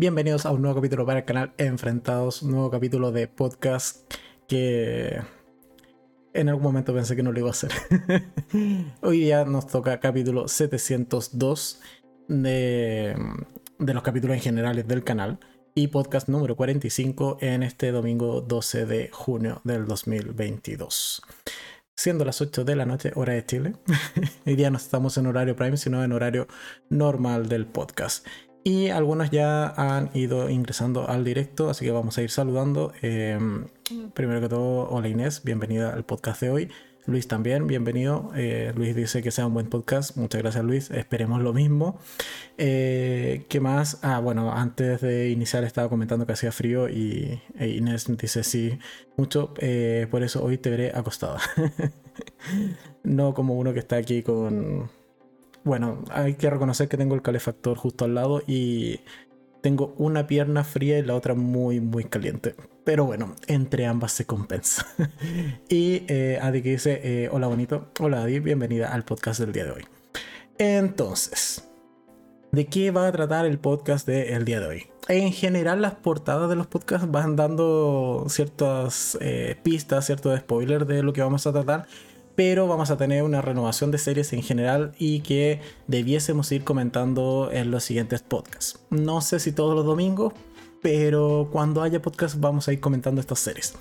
Bienvenidos a un nuevo capítulo para el canal Enfrentados, un nuevo capítulo de podcast que en algún momento pensé que no lo iba a hacer. Hoy día nos toca capítulo 702 de, de los capítulos en generales del canal y podcast número 45 en este domingo 12 de junio del 2022 siendo las 8 de la noche, hora de Chile. Hoy día no estamos en horario prime, sino en horario normal del podcast. Y algunos ya han ido ingresando al directo, así que vamos a ir saludando. Em, primero que todo, hola Inés, bienvenida al podcast de hoy. Luis también, bienvenido. Eh, Luis dice que sea un buen podcast. Muchas gracias Luis, esperemos lo mismo. Eh, ¿Qué más? Ah, bueno, antes de iniciar estaba comentando que hacía frío y e Inés dice sí, mucho, eh, por eso hoy te veré acostada. no como uno que está aquí con bueno, hay que reconocer que tengo el calefactor justo al lado y tengo una pierna fría y la otra muy, muy caliente. Pero bueno, entre ambas se compensa. y eh, Adi que dice, eh, hola bonito, hola Adi, bienvenida al podcast del día de hoy. Entonces, ¿de qué va a tratar el podcast del día de hoy? En general las portadas de los podcasts van dando ciertas eh, pistas, ciertos spoilers de lo que vamos a tratar pero vamos a tener una renovación de series en general y que debiésemos ir comentando en los siguientes podcasts. No sé si todos los domingos, pero cuando haya podcast vamos a ir comentando estas series.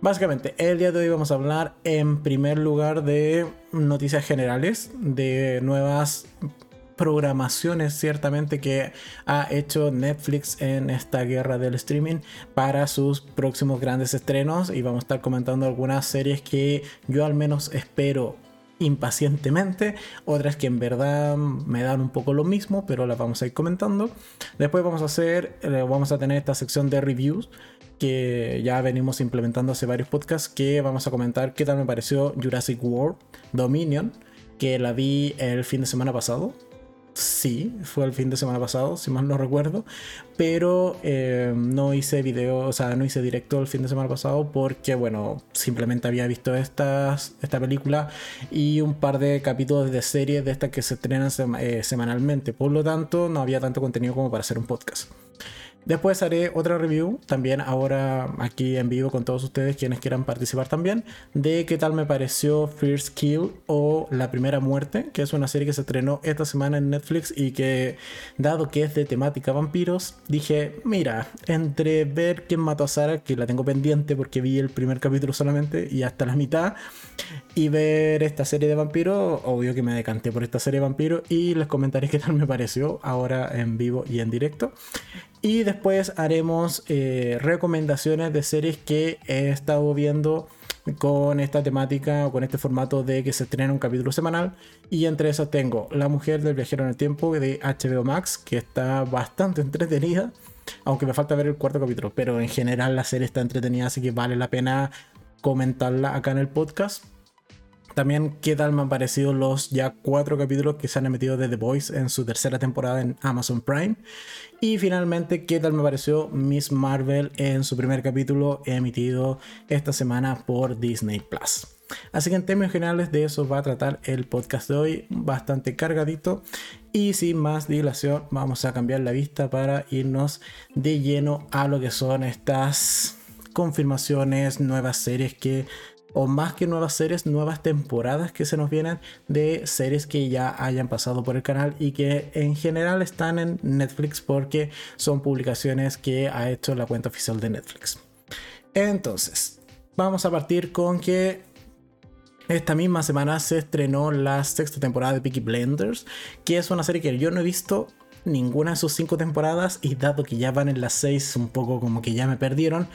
Básicamente, el día de hoy vamos a hablar en primer lugar de noticias generales, de nuevas programaciones ciertamente que ha hecho Netflix en esta guerra del streaming para sus próximos grandes estrenos y vamos a estar comentando algunas series que yo al menos espero impacientemente, otras que en verdad me dan un poco lo mismo, pero las vamos a ir comentando. Después vamos a hacer, eh, vamos a tener esta sección de reviews que ya venimos implementando hace varios podcasts, que vamos a comentar qué tal me pareció Jurassic World Dominion, que la vi el fin de semana pasado sí, fue el fin de semana pasado, si mal no recuerdo, pero eh, no hice video, o sea, no hice directo el fin de semana pasado porque, bueno, simplemente había visto esta película y un par de capítulos de series de estas que se estrenan eh, semanalmente, por lo tanto, no había tanto contenido como para hacer un podcast. Después haré otra review, también ahora aquí en vivo con todos ustedes quienes quieran participar también, de qué tal me pareció First Kill o La Primera Muerte, que es una serie que se estrenó esta semana en Netflix y que, dado que es de temática vampiros, dije, mira, entre ver quién mató a Sara, que la tengo pendiente porque vi el primer capítulo solamente y hasta la mitad, y ver esta serie de vampiros, obvio que me decanté por esta serie de vampiros y les comentaré qué tal me pareció ahora en vivo y en directo. Y después haremos eh, recomendaciones de series que he estado viendo con esta temática o con este formato de que se estrena un capítulo semanal. Y entre esas tengo La mujer del viajero en el tiempo de HBO Max, que está bastante entretenida. Aunque me falta ver el cuarto capítulo, pero en general la serie está entretenida, así que vale la pena comentarla acá en el podcast. También qué tal me han parecido los ya cuatro capítulos que se han emitido de The Voice en su tercera temporada en Amazon Prime. Y finalmente qué tal me pareció Miss Marvel en su primer capítulo emitido esta semana por Disney Plus. Así que en términos generales de eso va a tratar el podcast de hoy, bastante cargadito. Y sin más dilación, vamos a cambiar la vista para irnos de lleno a lo que son estas confirmaciones, nuevas series que o más que nuevas series, nuevas temporadas que se nos vienen de series que ya hayan pasado por el canal y que en general están en Netflix porque son publicaciones que ha hecho la cuenta oficial de Netflix. Entonces, vamos a partir con que esta misma semana se estrenó la sexta temporada de Peaky Blenders, que es una serie que yo no he visto ninguna de sus cinco temporadas y dado que ya van en las seis un poco como que ya me perdieron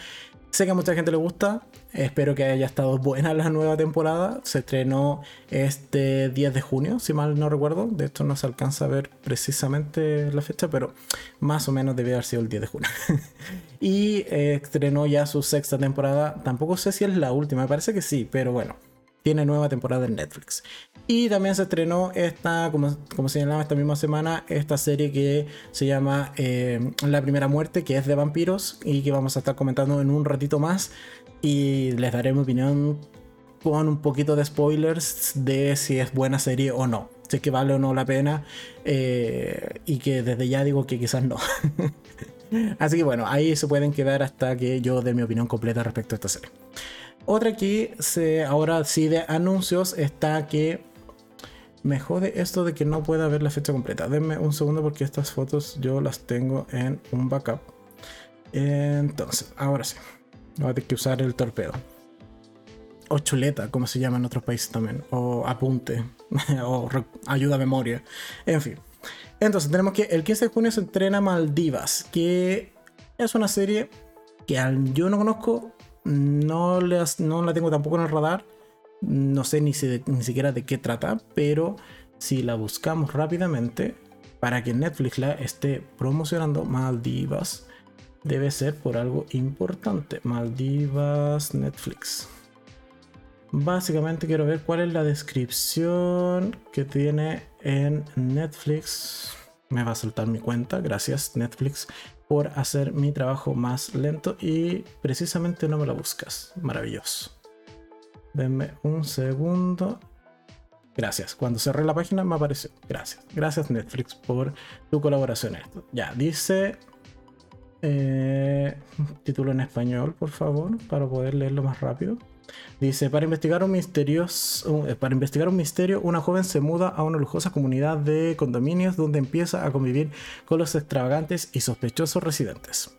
Sé que a mucha gente le gusta, espero que haya estado buena la nueva temporada. Se estrenó este 10 de junio, si mal no recuerdo. De hecho no se alcanza a ver precisamente la fecha, pero más o menos debe haber sido el 10 de junio. y eh, estrenó ya su sexta temporada. Tampoco sé si es la última, me parece que sí, pero bueno tiene nueva temporada en Netflix. Y también se estrenó esta, como, como señalaba esta misma semana, esta serie que se llama eh, La Primera Muerte, que es de vampiros y que vamos a estar comentando en un ratito más. Y les daré mi opinión con un poquito de spoilers de si es buena serie o no. Si es que vale o no la pena. Eh, y que desde ya digo que quizás no. Así que bueno, ahí se pueden quedar hasta que yo dé mi opinión completa respecto a esta serie. Otra que se, ahora sí de anuncios está que me jode esto de que no pueda ver la fecha completa. Denme un segundo porque estas fotos yo las tengo en un backup. Entonces, ahora sí. Voy a tener que usar el torpedo. O chuleta, como se llama en otros países también. O apunte. o ayuda a memoria. En fin. Entonces, tenemos que el 15 de junio se entrena Maldivas. Que es una serie que yo no conozco. No, la tengo tampoco en el radar. No sé ni, ni siquiera de qué trata. Pero si la buscamos rápidamente. Para que Netflix la esté promocionando, Maldivas debe ser por algo importante. Maldivas, Netflix. Básicamente quiero ver cuál es la descripción que tiene en Netflix. Me va a saltar mi cuenta. Gracias Netflix por hacer mi trabajo más lento y precisamente no me la buscas. Maravilloso. Denme un segundo. Gracias. Cuando cerré la página me apareció. Gracias. Gracias Netflix por tu colaboración. Esto. Ya, dice eh, título en español, por favor, para poder leerlo más rápido. Dice, para investigar un eh, para investigar un misterio, una joven se muda a una lujosa comunidad de condominios donde empieza a convivir con los extravagantes y sospechosos residentes.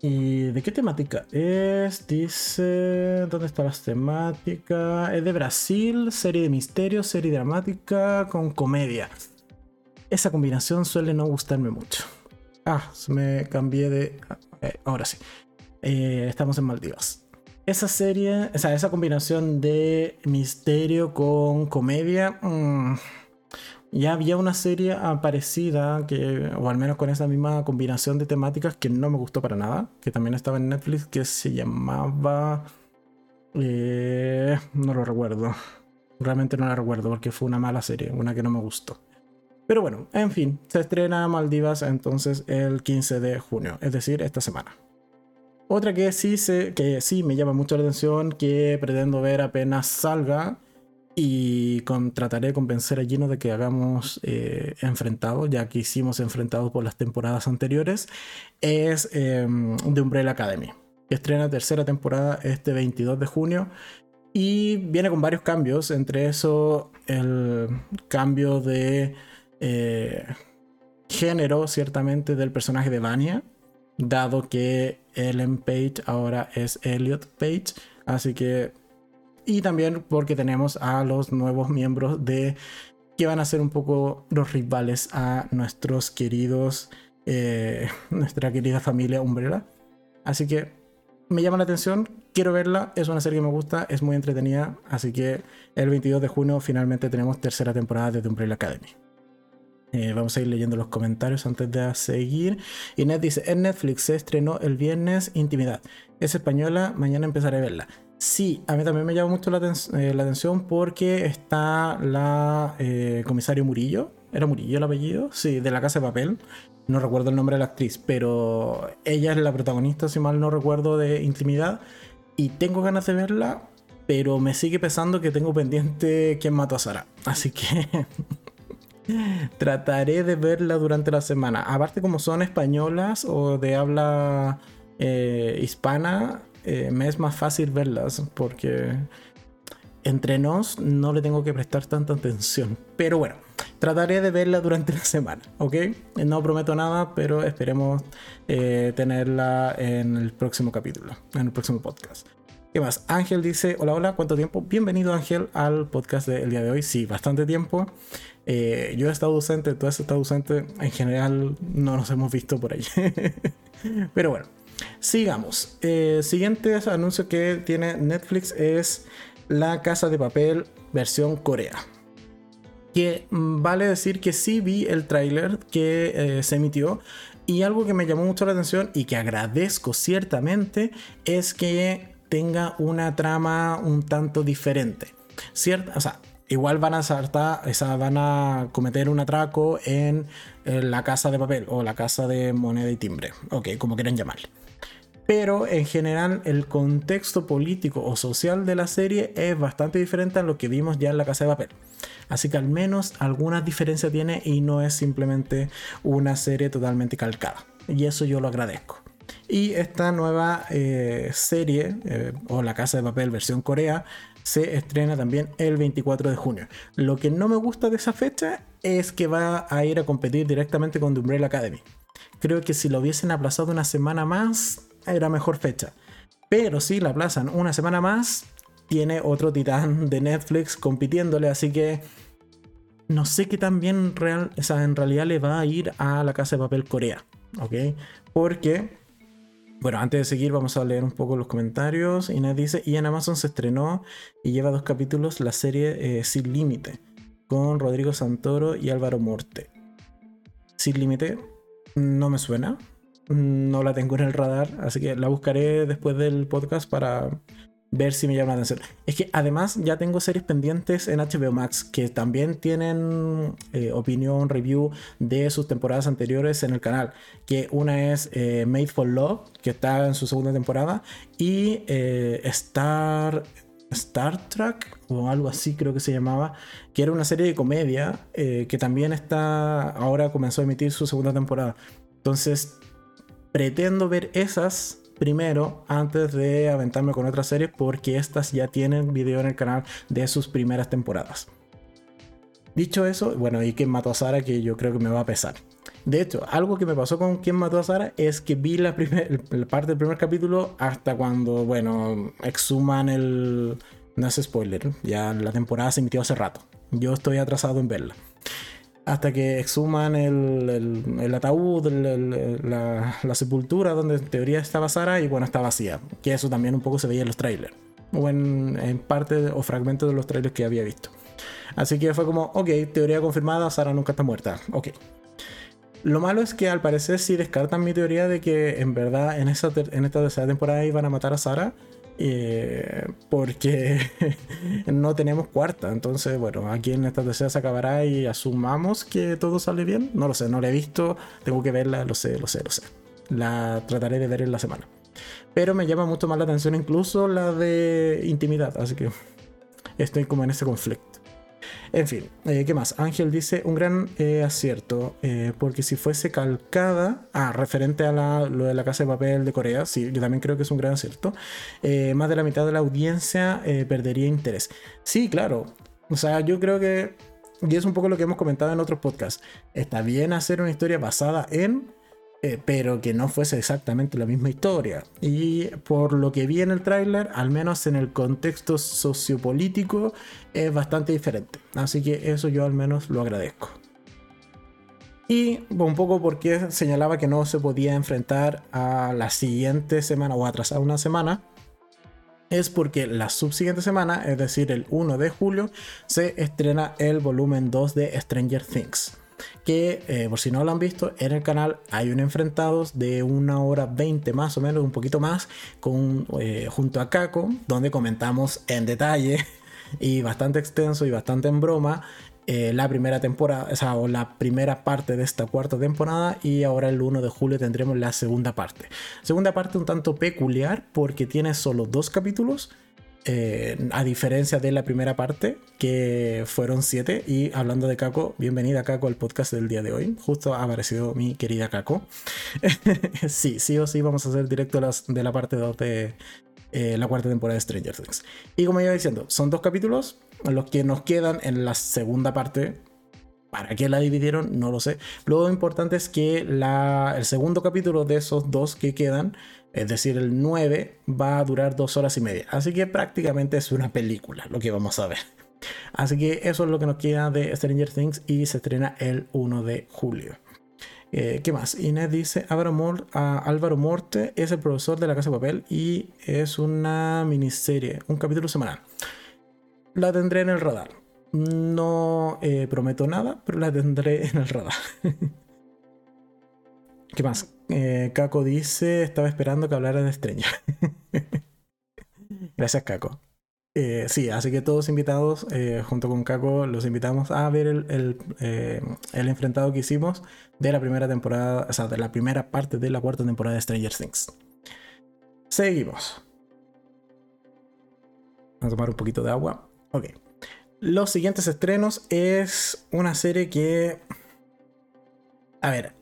¿Y de qué temática es? Dice, ¿dónde están las temáticas? Es de Brasil, serie de misterio, serie dramática con comedia. Esa combinación suele no gustarme mucho. Ah, me cambié de. Eh, ahora sí. Eh, estamos en Maldivas. Esa serie, o sea, esa combinación de misterio con comedia. Mm, ya había una serie parecida, que, o al menos con esa misma combinación de temáticas que no me gustó para nada, que también estaba en Netflix, que se llamaba... Eh, no lo recuerdo. Realmente no la recuerdo porque fue una mala serie, una que no me gustó. Pero bueno, en fin, se estrena Maldivas entonces el 15 de junio, es decir, esta semana. Otra que sí, se, que sí me llama mucho la atención, que pretendo ver apenas salga y trataré de convencer a Gino de que hagamos eh, enfrentados, ya que hicimos enfrentados por las temporadas anteriores, es em, The Umbrella Academy. Estrena tercera temporada este 22 de junio y viene con varios cambios, entre eso el cambio de eh, género, ciertamente, del personaje de Vania, dado que Ellen Page ahora es Elliot Page, así que... Y también porque tenemos a los nuevos miembros de que van a ser un poco los rivales a nuestros queridos, eh, nuestra querida familia Umbrella. Así que me llama la atención, quiero verla, es una serie que me gusta, es muy entretenida, así que el 22 de junio finalmente tenemos tercera temporada de The Umbrella Academy. Eh, vamos a ir leyendo los comentarios antes de seguir. Inés dice, en Netflix se estrenó el viernes Intimidad. Es española, mañana empezaré a verla. Sí, a mí también me llama mucho la, eh, atención porque está la eh, comisario Murillo. ¿Era Murillo el apellido? Sí, de la Casa de Papel. No recuerdo el nombre de la actriz, pero ella es la protagonista, si mal no recuerdo, de Intimidad. Y tengo ganas de verla, pero me sigue pesando que tengo pendiente quién mató a Sara. Así que Trataré de verla durante la semana. Aparte, como son españolas o de habla eh, hispana, eh, me es más fácil verlas porque entre nos no le tengo que prestar tanta atención. Pero bueno, trataré de verla durante la semana, ¿ok? No prometo nada, pero esperemos eh, tenerla en el próximo capítulo, en el próximo podcast. ¿Qué más? Ángel dice, hola, hola, ¿cuánto tiempo? Bienvenido Ángel al podcast del día de hoy. Sí, bastante tiempo. Eh, yo he estado ausente, tú has estado ausente. En general no nos hemos visto por ahí. Pero bueno, sigamos. Eh, siguiente anuncio que tiene Netflix es La Casa de Papel versión Corea. Que vale decir que sí vi el tráiler que eh, se emitió. Y algo que me llamó mucho la atención y que agradezco ciertamente es que tenga una trama un tanto diferente. Cierta, o sea, igual van a saltar, esa, van a cometer un atraco en, la casa de papel o la casa de moneda y timbre, ok, como quieran llamarle. Pero en general el contexto político o social de la serie es bastante diferente a lo que vimos ya en la casa de papel. Así que al menos algunas diferencias tiene y no es simplemente una serie totalmente calcada. Y eso yo lo agradezco. Y esta nueva eh, serie, eh, o La Casa de Papel versión Corea, se estrena también el 24 de junio. Lo que no me gusta de esa fecha es que va a ir a competir directamente con The Umbrella Academy. Creo que si lo hubiesen aplazado una semana más, era mejor fecha. Pero si la aplazan una semana más, tiene otro titán de Netflix compitiéndole, así que no sé qué tan bien real, en realidad le va a ir a la Casa de Papel Corea, ¿ok? Porque bueno, antes de seguir vamos a leer un poco los comentarios. Inés dice, y en Amazon se estrenó y lleva dos capítulos la serie eh, Sin Límite, con Rodrigo Santoro y Álvaro Morte. Sin Límite no me suena, no la tengo en el radar, así que la buscaré después del podcast para ver si me llama la atención. Es que además ya tengo series pendientes en HBO Max que también tienen eh, opinión, review de sus temporadas anteriores en el canal. Que una es eh, Made for Love, que está en su segunda temporada, y eh, Star, Star Trek, o algo así creo que se llamaba, que era una serie de comedia que también está, ahora comenzó a emitir su segunda temporada. Entonces, pretendo ver esas primero antes de aventarme con otras series porque estas ya tienen video en el canal de sus primeras temporadas. Dicho eso, bueno, y quien mató a Sara que yo creo que me va a pesar. De hecho, algo que me pasó con quien mató a Sara es que vi la, la parte del primer capítulo hasta cuando, bueno, exhuman el... No es spoiler, ya la temporada se emitió hace rato. Yo estoy atrasado en verla hasta que exhuman el, ataúd, la, sepultura donde en teoría estaba Sara y bueno, está vacía. Que eso también un poco se veía en los trailers. O en, parte o fragmentos de los trailers que había visto. Así que fue como, ok, teoría confirmada, Sara nunca está muerta. Ok. Lo malo es que al parecer sí descartan mi teoría de que en verdad en, esa en esta tercera temporada iban a matar a Sara eh, porque no tenemos cuarta. Entonces, bueno, aquí en esta tercera se acabará y asumamos que todo sale bien. No lo sé, no la he visto, tengo que verla, lo sé, lo sé, lo sé. La trataré de ver en la semana. Pero me llama mucho más la atención incluso la de intimidad, así que estoy como en ese conflicto. En fin, eh, ¿qué más? Ángel dice un gran eh, acierto, eh, porque si fuese calcada, ah, referente a lo de la casa de papel de Corea, sí, yo también creo que es un gran acierto, más de la mitad de la audiencia perdería interés. Sí, claro, o sea, yo creo que, y es un poco lo que hemos comentado en otros podcasts, está bien hacer una historia basada en eh, pero que no fuese exactamente la misma historia. Y por lo que vi en el tráiler, al menos en el contexto sociopolítico, es bastante diferente. Así que eso yo al menos lo agradezco. Y un poco porque señalaba que no se podía enfrentar a la siguiente semana o atrasar una semana, es porque la subsiguiente semana, es decir, el 1 de julio, se estrena el volumen 2 de Stranger Things que eh, por si no lo han visto, en el canal hay un enfrentados de una hora 20 más o menos, un poquito más, con, eh, junto a Kako, donde comentamos en detalle y bastante extenso y bastante en broma eh, la primera temporada, o, sea, o la primera parte de esta cuarta temporada y ahora el 1 de julio tendremos la segunda parte. Segunda parte un tanto peculiar porque tiene solo dos capítulos eh, a diferencia de la primera parte, que fueron siete. Y hablando de Kako, bienvenida Kako al podcast del día de hoy. Justo ha aparecido mi querida Kako. sí, sí o sí vamos a hacer directo de la parte 2 de eh, la cuarta temporada de Stranger Things. Y como iba diciendo, son dos capítulos los que nos quedan en la segunda parte. ¿Para qué la dividieron? No lo sé. Lo importante es que el segundo capítulo de esos dos que quedan es decir, el 9 va a durar dos horas y media. Así que prácticamente es una película lo que vamos a ver. Así que eso es lo que nos queda de Stranger Things y se estrena el 1 de julio. Eh, ¿Qué más? Inés dice, Álvaro, Álvaro Morte es el profesor de la Casa de Papel y es una miniserie, un capítulo semanal. La tendré en el radar. No eh, prometo nada, pero la tendré en el radar. ¿Qué más? Eh, Kako dice, estaba esperando que hablara de estrella. Gracias, Kako. Eh, sí, así que todos invitados, eh, junto con Kako, los invitamos a ver el, el, enfrentado que hicimos de la primera temporada, o sea, de la primera parte de la cuarta temporada de Stranger Things. Seguimos. Vamos a tomar un poquito de agua. Ok. Los siguientes estrenos es una serie que... A ver,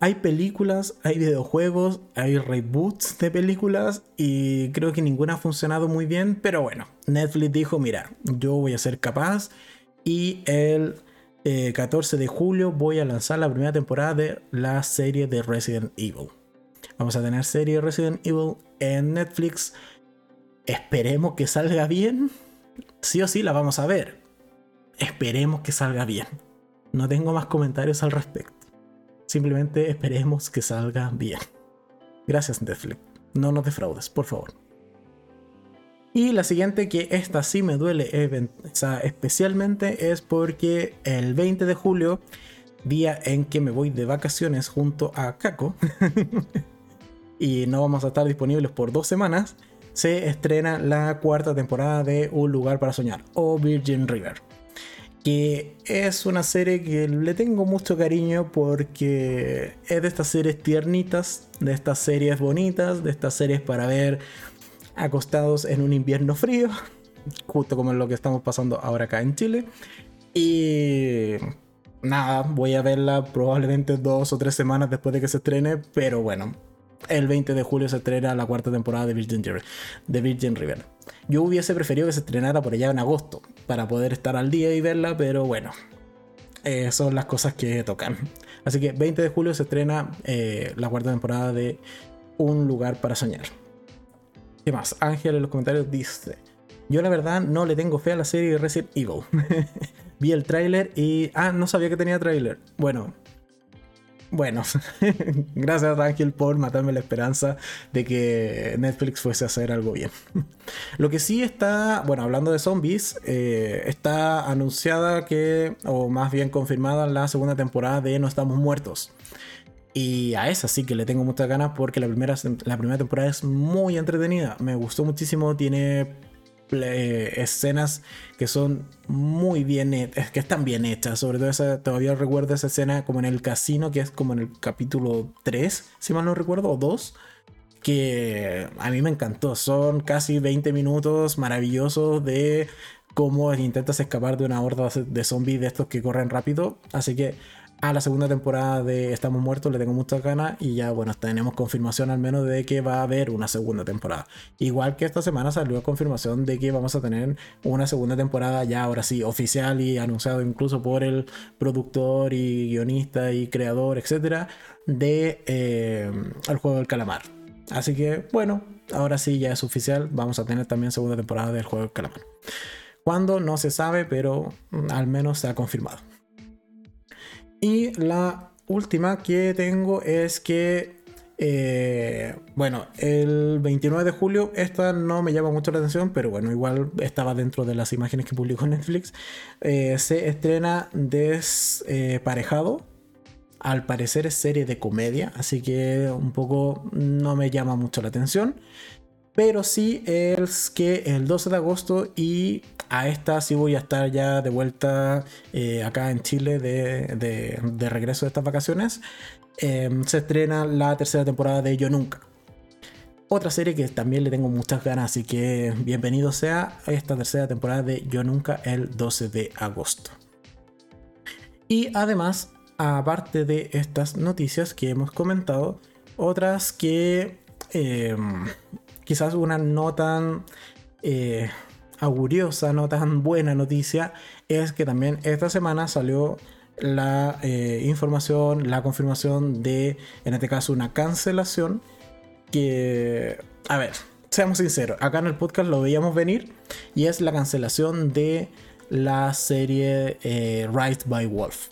hay películas, hay videojuegos, hay reboots de películas y creo que ninguna ha funcionado muy bien, pero bueno, Netflix dijo, mira, yo voy a ser capaz y el 14 eh, de julio voy a lanzar la primera temporada de la serie de Resident Evil. Vamos a tener serie Resident Evil en Netflix. Esperemos que salga bien. Sí o sí la vamos a ver. Esperemos que salga bien. No tengo más comentarios al respecto. Simplemente esperemos que salga bien. Gracias Netflix. No nos defraudes, por favor. Y la siguiente, que esta sí me duele especialmente, es porque el 20 de julio, día en que me voy de vacaciones junto a Kako, y no vamos a estar disponibles por dos semanas, se estrena la cuarta temporada de Un lugar para soñar o Virgin River. Que es una serie que le tengo mucho cariño porque es de estas series tiernitas, de estas series bonitas, de estas series para ver acostados en un invierno frío, justo como lo que estamos pasando ahora acá en Chile. Y nada, voy a verla probablemente dos o tres semanas después de que se estrene, pero bueno, el 20 de julio se estrena la cuarta temporada de Virgin, River, de Virgin River. Yo hubiese preferido que se estrenara por allá en agosto para poder estar al día y verla, pero bueno, eh, son las cosas que tocan. Así que 20 de julio se estrena eh, la cuarta temporada de Un lugar para soñar. ¿Qué más? Ángel en los comentarios dice: Yo la verdad no le tengo fe a la serie Resident Evil. Vi el tráiler y. Ah, no sabía que tenía tráiler. Bueno. Bueno, gracias Ángel por matarme la esperanza de que Netflix fuese a hacer algo bien. Lo que sí está, bueno, hablando de zombies, eh, está anunciada que, o más bien confirmada, la segunda temporada de No Estamos Muertos. Y a esa sí que le tengo muchas ganas porque la primera, la primera temporada es muy entretenida. Me gustó muchísimo. Tiene escenas que son muy bien hechas, que están bien hechas. Sobre todo esa, todavía recuerdo esa escena como en el casino, que es como en el capítulo 3, si mal no recuerdo, o 2. Que a mí me encantó. Son casi 20 minutos maravillosos de cómo intentas escapar de una horda de zombies de estos que corren rápido. Así que a la segunda temporada de Estamos Muertos le tengo muchas ganas y ya bueno, tenemos confirmación al menos de que va a haber una segunda temporada. Igual que esta semana salió confirmación de que vamos a tener una segunda temporada ya ahora sí oficial y anunciado incluso por el productor y guionista y creador, etcétera, de eh, El juego del calamar. Así que bueno, ahora sí ya es oficial, vamos a tener también segunda temporada del juego del calamar. Cuando no se sabe, pero al menos se ha confirmado. Y la última que tengo es que, eh, bueno, el 29 de julio, esta no me llama mucho la atención, pero bueno, igual estaba dentro de las imágenes que publicó Netflix, eh, se estrena Desparejado. Al parecer es serie de comedia, así que un poco no me llama mucho la atención. Pero sí es que el 12 de agosto y a esta sí voy a estar ya de vuelta eh, acá en Chile de, regreso de estas vacaciones. Em, se estrena la tercera temporada de Yo Nunca. Otra serie que también le tengo muchas ganas, así que bienvenido sea esta tercera temporada de Yo Nunca el 12 de agosto. Y además, aparte de estas noticias que hemos comentado, otras que em, quizás una no tan eh, auguriosa, no tan buena noticia, es que también esta semana salió la eh, información, la confirmación de, en este caso, una cancelación que, a ver, seamos sinceros, acá en el podcast lo veíamos venir y es la cancelación de la serie eh, by Wolf.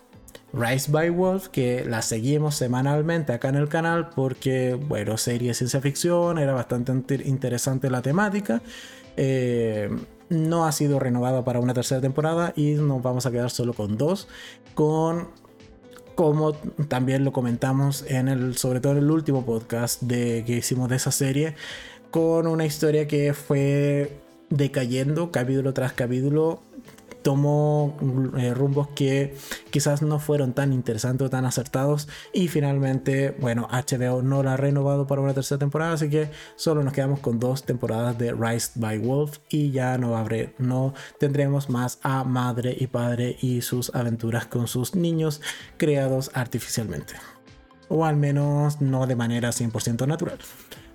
Rise by Wolf, que la seguimos semanalmente acá en el canal porque, bueno, serie de ciencia ficción, era bastante interesante la temática. Eh, no ha sido renovada para una tercera temporada y nos vamos a quedar solo con dos. Con, como también lo comentamos en el, sobre todo en el último podcast de, que hicimos de esa serie, con una historia que fue decayendo capítulo tras capítulo tomó eh, rumbos que quizás no fueron tan interesantes o tan acertados y finalmente, bueno, HBO no la ha renovado para una tercera temporada, así que solo nos quedamos con dos temporadas de Rise by Wolf y ya no, habré, no tendremos más a madre y padre y sus aventuras con sus niños creados artificialmente. o al menos no de manera 100% natural.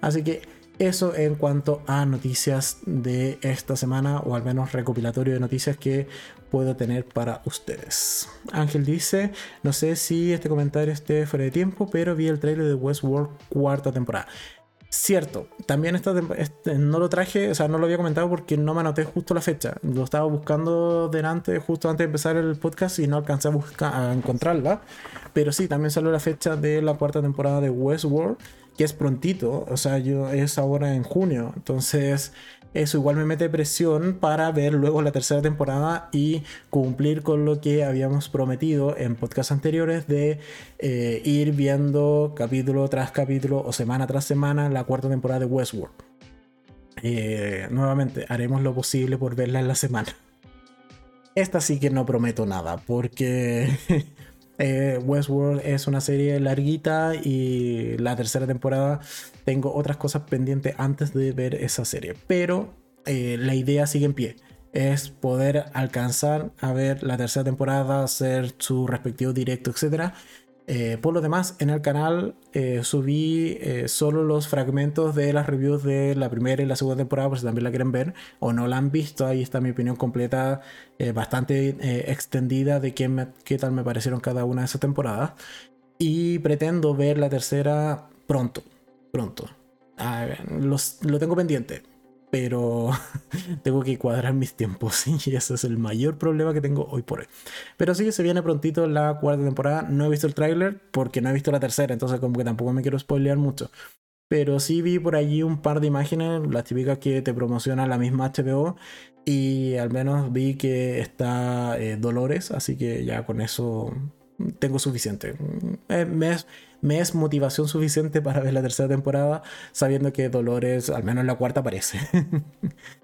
Así que eso en cuanto a noticias de esta semana, o al menos recopilatorio de noticias que puedo tener para ustedes. Ángel dice, no sé si este comentario esté fuera de tiempo, pero vi el trailer de Westworld cuarta temporada. Cierto, también esta este, no lo traje, o sea, no lo había comentado porque no me anoté justo la fecha. Lo estaba buscando delante, justo antes de empezar el podcast y no alcancé a, buscar, a encontrarla. Pero sí, también salió la fecha de la cuarta temporada de Westworld, es prontito, o sea, yo, es ahora en junio. Entonces, eso igual me mete presión para ver luego la tercera temporada y cumplir con lo que habíamos prometido en podcasts anteriores de eh, ir viendo capítulo tras capítulo o semana tras semana la cuarta temporada de Westworld. Eh, nuevamente, haremos lo posible por verla en la semana. Esta sí que no prometo nada, porque Eh, Westworld es una serie larguita y la tercera temporada tengo otras cosas pendientes antes de ver esa serie. Pero eh, la idea sigue en pie. Es poder alcanzar a ver la tercera temporada, hacer su respectivo directo, etc. Eh, por lo demás, en el canal eh, subí eh, solo los fragmentos de las reviews de la primera y la segunda temporada, por si también la quieren ver o no la han visto. Ahí está mi opinión completa, bastante extendida de qué, tal me parecieron cada una de esas temporadas. Y pretendo ver la tercera pronto, pronto. Ah, lo tengo pendiente pero tengo que cuadrar mis tiempos y ese es el mayor problema que tengo hoy por hoy. Pero sí se viene prontito la cuarta temporada. No he visto el tráiler porque no he visto la tercera, entonces como que tampoco me quiero spoilear mucho. Pero sí vi por allí un par de imágenes, las típicas que te promociona la misma HBO. Y al menos vi que está eh, Dolores, así que ya con eso tengo suficiente. Eh, me, me es motivación suficiente para ver la tercera temporada, sabiendo que Dolores, al menos en la cuarta, aparece.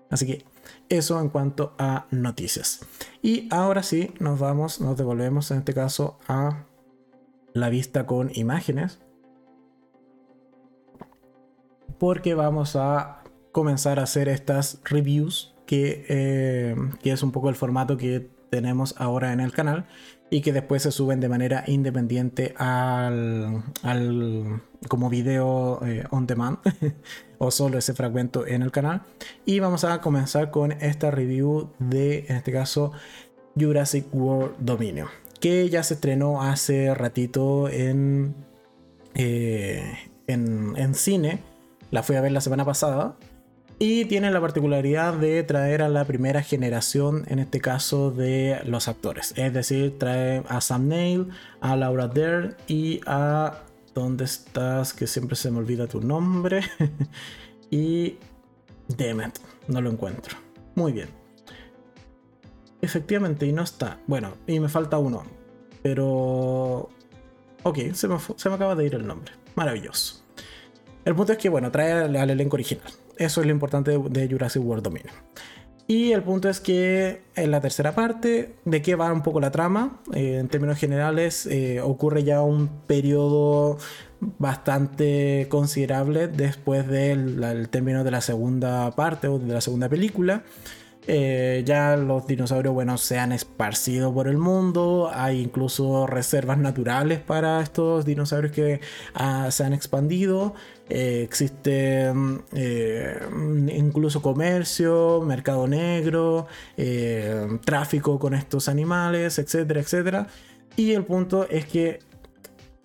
Así que eso en cuanto a noticias. Y ahora sí, nos vamos, nos devolvemos en este caso a la vista con imágenes. Porque vamos a comenzar a hacer estas reviews, que, eh, que es un poco el formato que tenemos ahora en el canal y que después se suben de manera independiente al, como video eh, on demand o solo ese fragmento en el canal. Y vamos a comenzar con esta review de en este caso Jurassic World Dominion que ya se estrenó hace ratito en, eh, en, en cine. La fui a ver la semana pasada y tiene la particularidad de traer a la primera generación, en este caso, de los actores. Es decir, trae a Sam Neill, a Laura Dern y a... ¿Dónde estás? Que siempre se me olvida tu nombre. y... Demet, no lo encuentro. Muy bien. Efectivamente, y no está. Bueno, y me falta uno. Pero... Ok, se me, se me acaba de ir el nombre. Maravilloso. El punto es que, bueno, trae al elenco original. Eso es lo importante de, Jurassic World Dominion. Y el punto es que en la tercera parte, ¿de qué va un poco la trama? Eh, en términos generales, eh, ocurre ya un periodo bastante considerable después del término de la segunda parte o de la segunda película. Eh, ya los dinosaurios, bueno, se han esparcido por el mundo. Hay incluso reservas naturales para estos dinosaurios que ah, se han expandido. Eh, existe mm, eh, incluso comercio, mercado negro, tráfico con estos animales, etcétera, etcétera. Y el punto es que,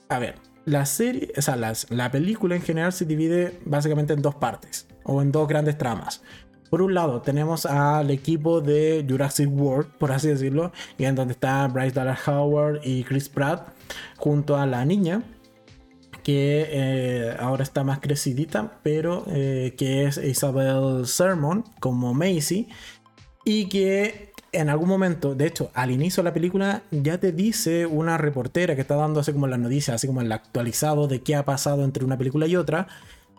a ver, la serie, o sea, la película en general se divide básicamente en dos partes o en dos grandes tramas. Por un lado, tenemos al equipo de Jurassic World, por así decirlo, y en donde está Bryce Dallas Howard y Chris Pratt, junto a la niña, que eh, ahora está más crecidita, pero eh, que es Isabel Sermon, como Macy, y que en algún momento, de hecho, al inicio de la película ya te dice una reportera que está dando así como las noticias, así como el actualizado de qué ha pasado entre una película y otra,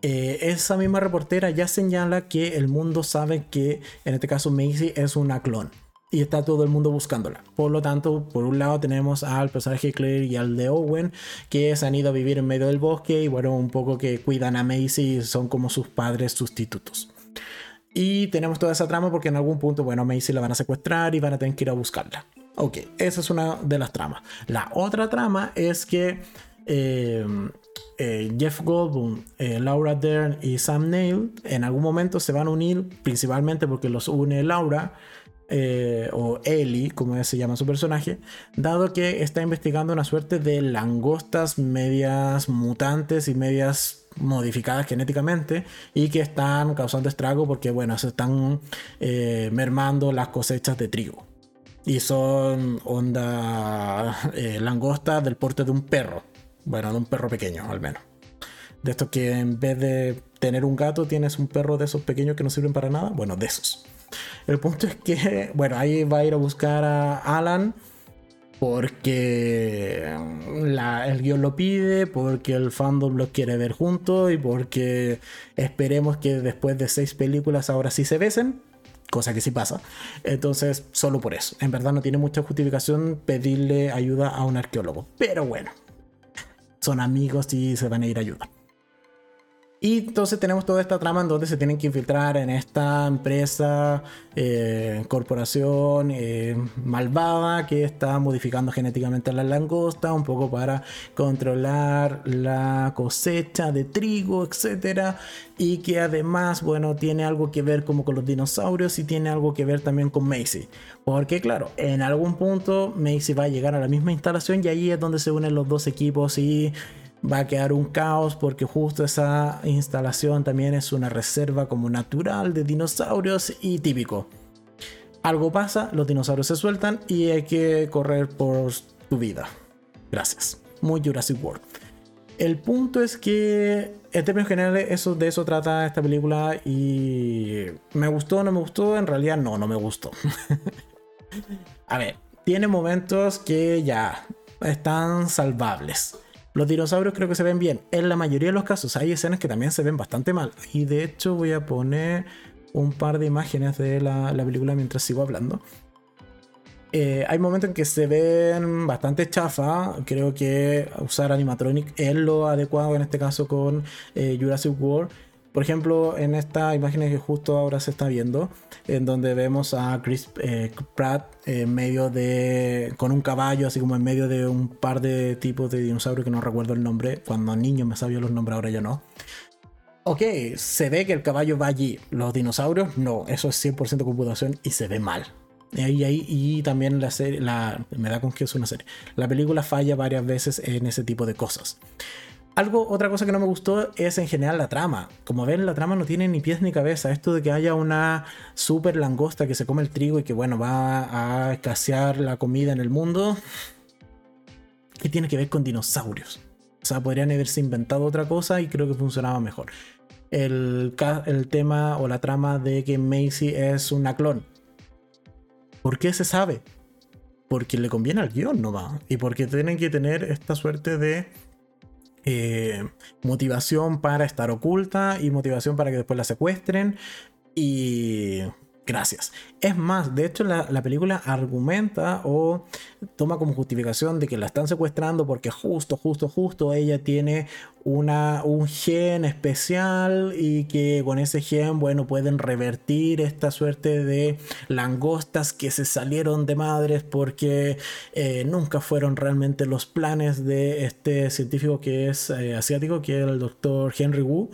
eh, esa misma reportera ya señala que el mundo sabe que en este caso Macy es una clon y está todo el mundo buscándola. Por lo tanto, por un lado tenemos al personaje Claire y al de Owen que se han ido a vivir en medio del bosque y bueno, un poco que cuidan a Macy y son como sus padres sustitutos. Y tenemos toda esa trama porque en algún punto, bueno, Macy la van a secuestrar y van a tener que ir a buscarla. Ok, esa es una de las tramas. La otra trama es que eh, Jeff Goldblum, Laura Dern y Sam Neill en algún momento se van a unir, principalmente porque los une Laura. o Ellie, como se llama su personaje, dado que está investigando una suerte de langostas medias mutantes y medias modificadas genéticamente y que están causando estrago porque, bueno, se están eh, mermando las cosechas de trigo. Y son onda eh, langostas del porte de un perro. Bueno, de un perro pequeño, al menos. De estos que en vez de tener un gato, tienes un perro de esos pequeños que no sirven para nada. Bueno, de esos. El punto es que, bueno, ahí va a ir a buscar a Alan porque el guion lo pide, porque el fandom lo quiere ver juntos y porque esperemos que después de seis películas ahora sí se besen, cosa que sí pasa. Entonces, solo por eso. En verdad no tiene mucha justificación pedirle ayuda a un arqueólogo. Pero bueno, son amigos y se van a ir a ayudar. Y entonces tenemos toda esta trama en donde se tienen que infiltrar en esta empresa, eh, corporación eh, malvada que está modificando genéticamente a la langosta, un poco para controlar la cosecha de trigo, etc. Y que además, bueno, tiene algo que ver como con los dinosaurios y tiene algo que ver también con Macy. Porque claro, en algún punto Macy va a llegar a la misma instalación y ahí es donde se unen los dos equipos y va a quedar un caos porque justo esa instalación también es una reserva como natural de dinosaurios y típico. Algo pasa, los dinosaurios se sueltan y hay que correr por tu vida. Gracias. Muy Jurassic World. El punto es que en términos generales eso, de eso trata esta película y me gustó no me gustó, en realidad no, no me gustó. a ver, tiene momentos que ya están salvables los dinosaurios creo que se ven bien. En la mayoría de los casos hay escenas que también se ven bastante mal. Y de hecho voy a poner un par de imágenes de la, película mientras sigo hablando. Eh, hay momentos en que se ven bastante chafa. Creo que usar animatronic es lo adecuado en este caso con eh, Jurassic World. Por ejemplo, en esta imagen que justo ahora se está viendo, en donde vemos a Chris eh, Pratt en medio de. con un caballo, así como en medio de un par de tipos de dinosaurios que no recuerdo el nombre. Cuando niño me sabía los nombres, ahora ya no. Ok, se ve que el caballo va allí. Los dinosaurios, no, eso es 100% computación y se ve mal. Y, ahí, y también la serie, la, me da con que es una serie. La película falla varias veces en ese tipo de cosas. Algo, otra cosa que no me gustó es en general la trama. Como ven, la trama no tiene ni pies ni cabeza. Esto de que haya una super langosta que se come el trigo y que, bueno, va a escasear la comida en el mundo. ¿Qué tiene que ver con dinosaurios? O sea, podrían haberse inventado otra cosa y creo que funcionaba mejor. El, el tema o la trama de que Macy es una clon. ¿Por qué se sabe? Porque le conviene al guion, no va. Y porque tienen que tener esta suerte de eh, motivación para estar oculta y motivación para que después la secuestren. Y gracias. Es más, de hecho la, la, película argumenta o toma como justificación de que la están secuestrando porque justo, justo, justo ella tiene una, un gen especial y que con ese gen, bueno, pueden revertir esta suerte de langostas que se salieron de madres porque eh, nunca fueron realmente los planes de este científico que es eh, asiático, que es el doctor Henry Wu.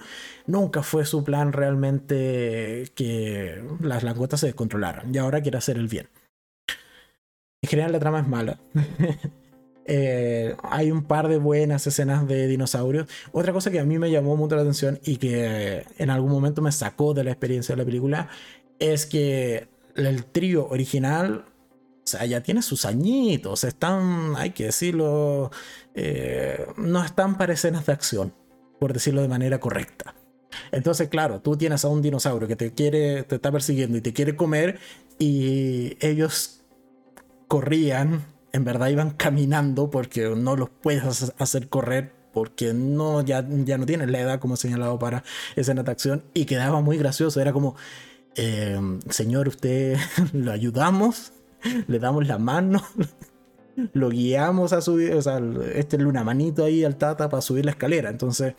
Nunca fue su plan realmente que las langostas se descontrolaran y ahora quiere hacer el bien. En general la trama es mala. Eh, hay un par de buenas escenas de dinosaurios. Otra cosa que a mí me llamó mucho la atención y que en algún momento me sacó de la experiencia de la película es que el trío original, ya tiene sus añitos, están, hay que decirlo, eh, no están para escenas de acción, por decirlo de manera correcta. Entonces, claro, tú tienes a un dinosaurio que te quiere, te está persiguiendo y te quiere comer y ellos corrían en verdad iban caminando porque no los puedes hacer correr porque no, ya, ya no tienen la edad como señalado para esa natación y quedaba muy gracioso, era como, em, señor, usted lo ayudamos, le damos la mano, lo guiamos a subir, o sea, este una manito ahí al tata para subir la escalera, entonces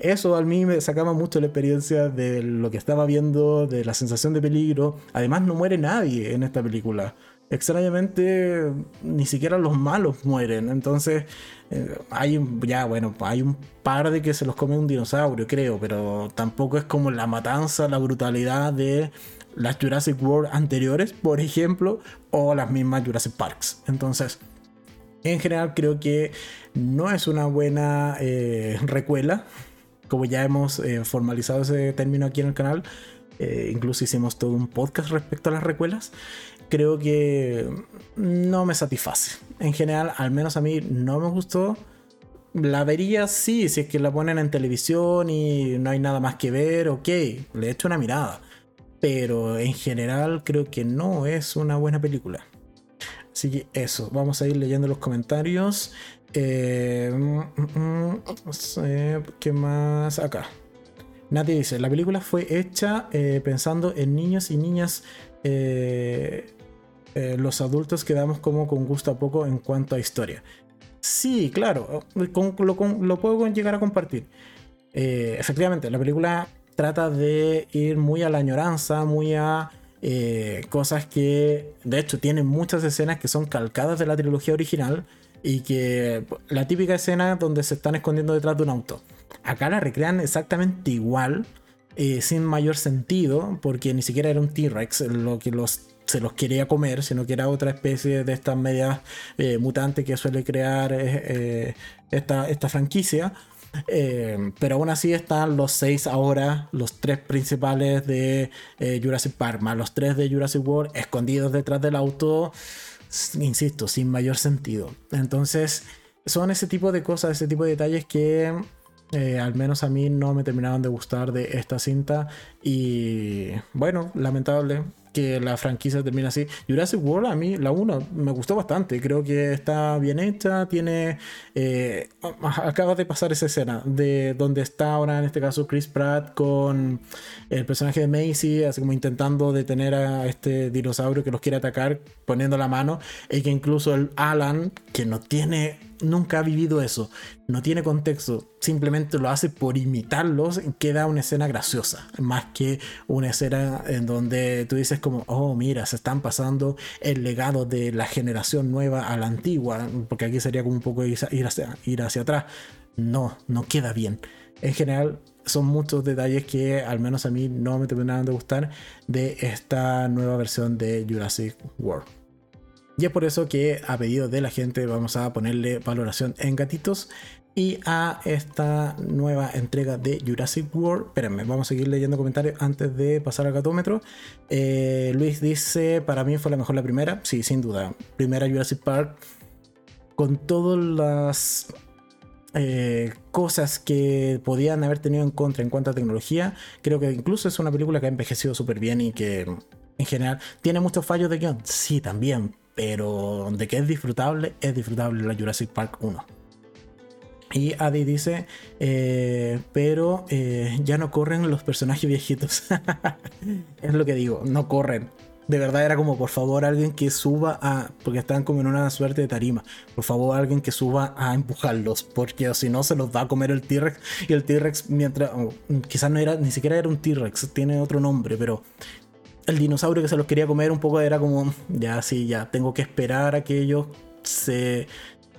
eso a mí me sacaba mucho la experiencia de lo que estaba viendo, de la sensación de peligro. Además, no muere nadie en esta película. extrañamente ni siquiera los malos mueren. Entonces, eh, hay un, ya bueno, hay un par de que se los come un dinosaurio, creo, pero tampoco es como la matanza, la brutalidad de las Jurassic World anteriores, por ejemplo, o las mismas Jurassic Parks. Entonces, en general creo que no es una buena eh, recuela, como ya hemos eh, formalizado ese término aquí en el canal. incluso hicimos todo un podcast respecto a las recuelas creo que no me satisface. En general, al menos a mí no me gustó. La vería sí, si es que la ponen en televisión y no hay nada más que ver, ok, le echo una mirada. Pero en general creo que no es una buena película. Así que eso, vamos a ir leyendo los comentarios. Eh, mm, mm, mm, ¿Qué más? Acá. Nadie dice, la película fue hecha eh, pensando en niños y niñas eh, los adultos quedamos como con gusto a poco en cuanto a historia. Sí, claro, lo, puedo llegar a compartir. Efectivamente, la película trata de ir muy a la añoranza, muy a cosas que, de hecho, tienen muchas escenas que son calcadas de la trilogía original y que la típica escena donde se están escondiendo detrás de un auto. Acá la recrean exactamente igual, sin mayor sentido, porque ni siquiera era un T-Rex lo que los se los quería comer, sino que era otra especie de estas medias eh, mutantes que suele crear eh, eh, esta, esta, franquicia. pero aún así están los seis ahora, los tres principales de Jurassic Park, más los tres de Jurassic World escondidos detrás del auto, insisto, sin mayor sentido. Entonces, son ese tipo de cosas, ese tipo de detalles que al menos a mí no me terminaron de gustar de esta cinta. Y bueno, lamentable que la franquicia termina así. Jurassic World a mí, la 1, me gustó bastante. Creo que está bien hecha. Tiene. Eh, acaba de pasar esa escena de donde está ahora, en este caso, Chris Pratt con el personaje de Macy, así como intentando detener a este dinosaurio que los quiere atacar, poniendo la mano. Y que incluso el Alan, que no tiene nunca ha vivido eso, no tiene contexto, simplemente lo hace por imitarlos, queda una escena graciosa, más que una escena en donde tú dices como, oh, mira, se están pasando el legado de la generación nueva a la antigua, porque aquí sería como un poco ir hacia, ir hacia atrás. No, no queda bien. En general, son muchos detalles que al menos a mí no me terminaron de gustar de esta nueva versión de Jurassic World. Y es por eso que a pedido de la gente vamos a ponerle valoración en gatitos. Y a esta nueva entrega de Jurassic World. Espérenme, vamos a seguir leyendo comentarios antes de pasar al gatómetro. Eh, Luis dice: Para mí fue la mejor la primera. Sí, sin duda. Primera Jurassic Park. Con todas las eh, cosas que podían haber tenido en contra en cuanto a tecnología. Creo que incluso es una película que ha envejecido súper bien y que en general tiene muchos fallos de guion. Sí, también. Pero de que es disfrutable, es disfrutable la Jurassic Park 1. Y Adi dice, eh, pero eh, ya no corren los personajes viejitos. es lo que digo, no corren. De verdad era como, por favor, alguien que suba a... Porque están como en una suerte de tarima. Por favor, alguien que suba a empujarlos. Porque si no, se los va a comer el T-Rex. Y el T-Rex, mientras... quizás no era, ni siquiera era un T-Rex, tiene otro nombre, pero el dinosaurio que se los quería comer un poco era como, ya sí, ya tengo que esperar a que ellos se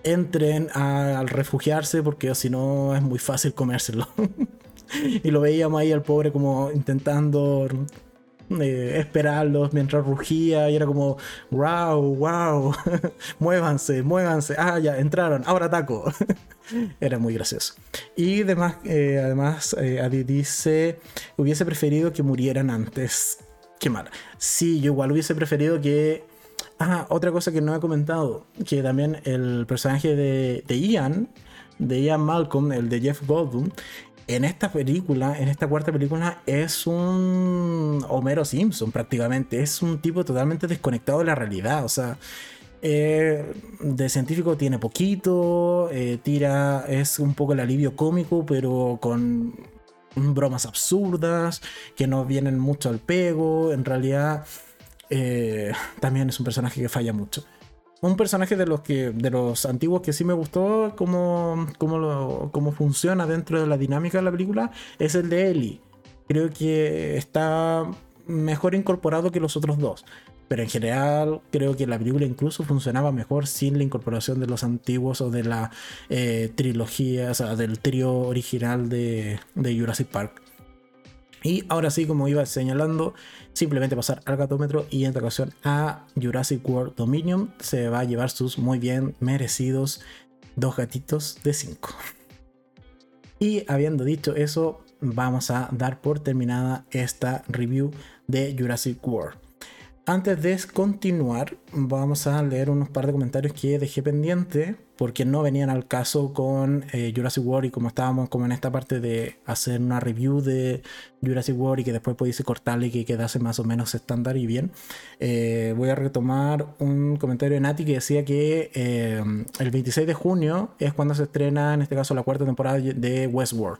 entren al refugiarse porque si no es muy fácil comérselo. y lo veíamos ahí al pobre como intentando eh, esperarlos mientras rugía y era como, wow, wow, muévanse, muévanse, ah, ya, entraron, ahora ataco. era muy gracioso. Y además, eh, además eh, Adi dice, hubiese preferido que murieran antes qué mal. Sí, yo igual hubiese preferido que. Ah, otra cosa que no he comentado, que también el personaje de, Ian, de Ian Malcolm, el de Jeff Goldblum, en esta película, en esta cuarta película, es un Homero Simpson prácticamente. Es un tipo totalmente desconectado de la realidad. O sea, eh, de científico tiene poquito, eh, tira, es un poco el alivio cómico, pero con bromas absurdas, que no vienen mucho al pego. En realidad, eh, también es un personaje que falla mucho. Un personaje de los que de los antiguos que sí me gustó cómo, cómo, funciona dentro de la dinámica de la película es el de Ellie. Creo que está mejor incorporado que los otros dos. Pero en general creo que la película incluso funcionaba mejor sin la incorporación de los antiguos o de la eh, trilogía, o sea, del trío original de, de Jurassic Park. Y ahora sí, como iba señalando, simplemente pasar al gatómetro y en esta ocasión a Jurassic World Dominion se va a llevar sus muy bien merecidos dos gatitos de 5. Y habiendo dicho eso, vamos a dar por terminada esta review de Jurassic World. Antes de continuar, vamos a leer unos par de comentarios que dejé pendiente porque no venían al caso con eh, Jurassic World y como estábamos como en esta parte de hacer una review de Jurassic World y que después pudiese cortarle y que quedase más o menos estándar y bien, eh, voy a retomar un comentario de Nati que decía que eh, el 26 de junio es cuando se estrena en este caso la cuarta temporada de Westworld.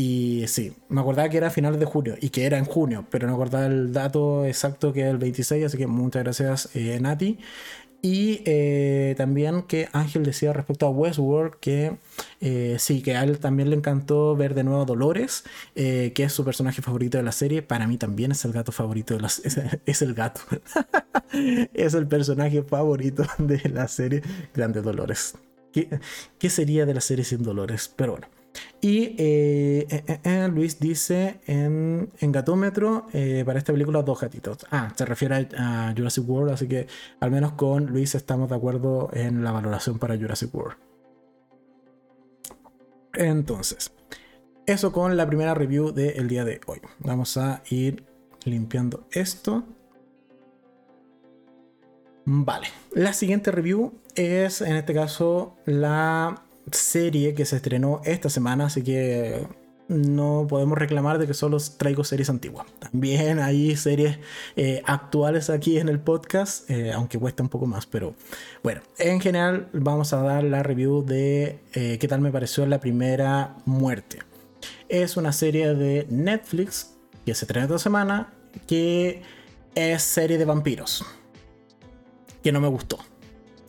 Y sí, me acordaba que era a finales de junio y que era en junio, pero no acordaba el dato exacto que era el 26, así que muchas gracias eh, Nati. Y eh, también que Ángel decía respecto a Westworld que eh, sí, que a él también le encantó ver de nuevo a Dolores, que es su personaje favorito de la serie. Para mí también es el gato favorito de la serie. Es, el gato. es el personaje favorito de la serie. Grande Dolores. ¿Qué, ¿Qué sería de la serie sin Dolores? Pero bueno. Y eh, eh, eh, Luis dice en, en Gatómetro para esta película dos gatitos. Ah, se refiere a, Jurassic World, así que al menos con Luis estamos de acuerdo en la valoración para Jurassic World. Entonces, eso con la primera review del día de hoy. Vamos a ir limpiando esto. Vale, la siguiente review es en este caso la serie que se estrenó esta semana, así que no podemos reclamar de que solo traigo series antiguas. También hay series eh, actuales aquí en el podcast, eh, aunque cuesta un poco más, pero bueno, en general vamos a dar la review de eh, qué tal me pareció la primera muerte. Es una serie de Netflix que se estrenó esta semana, que es serie de vampiros, que no me gustó.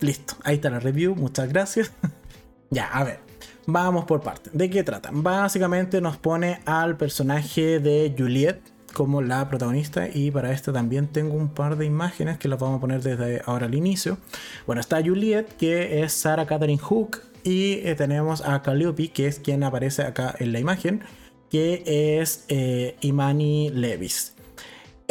Listo, ahí está la review, muchas gracias. Ya, a ver. Vamos por parte. ¿De qué trata? Básicamente nos pone al personaje de Juliet como la protagonista y para esto también tengo un par de imágenes que las vamos a poner desde ahora al inicio. Bueno, está Juliet que es Sarah Catherine Hook y eh, tenemos a Calliope que es quien aparece acá en la imagen que es eh, Imani Levis.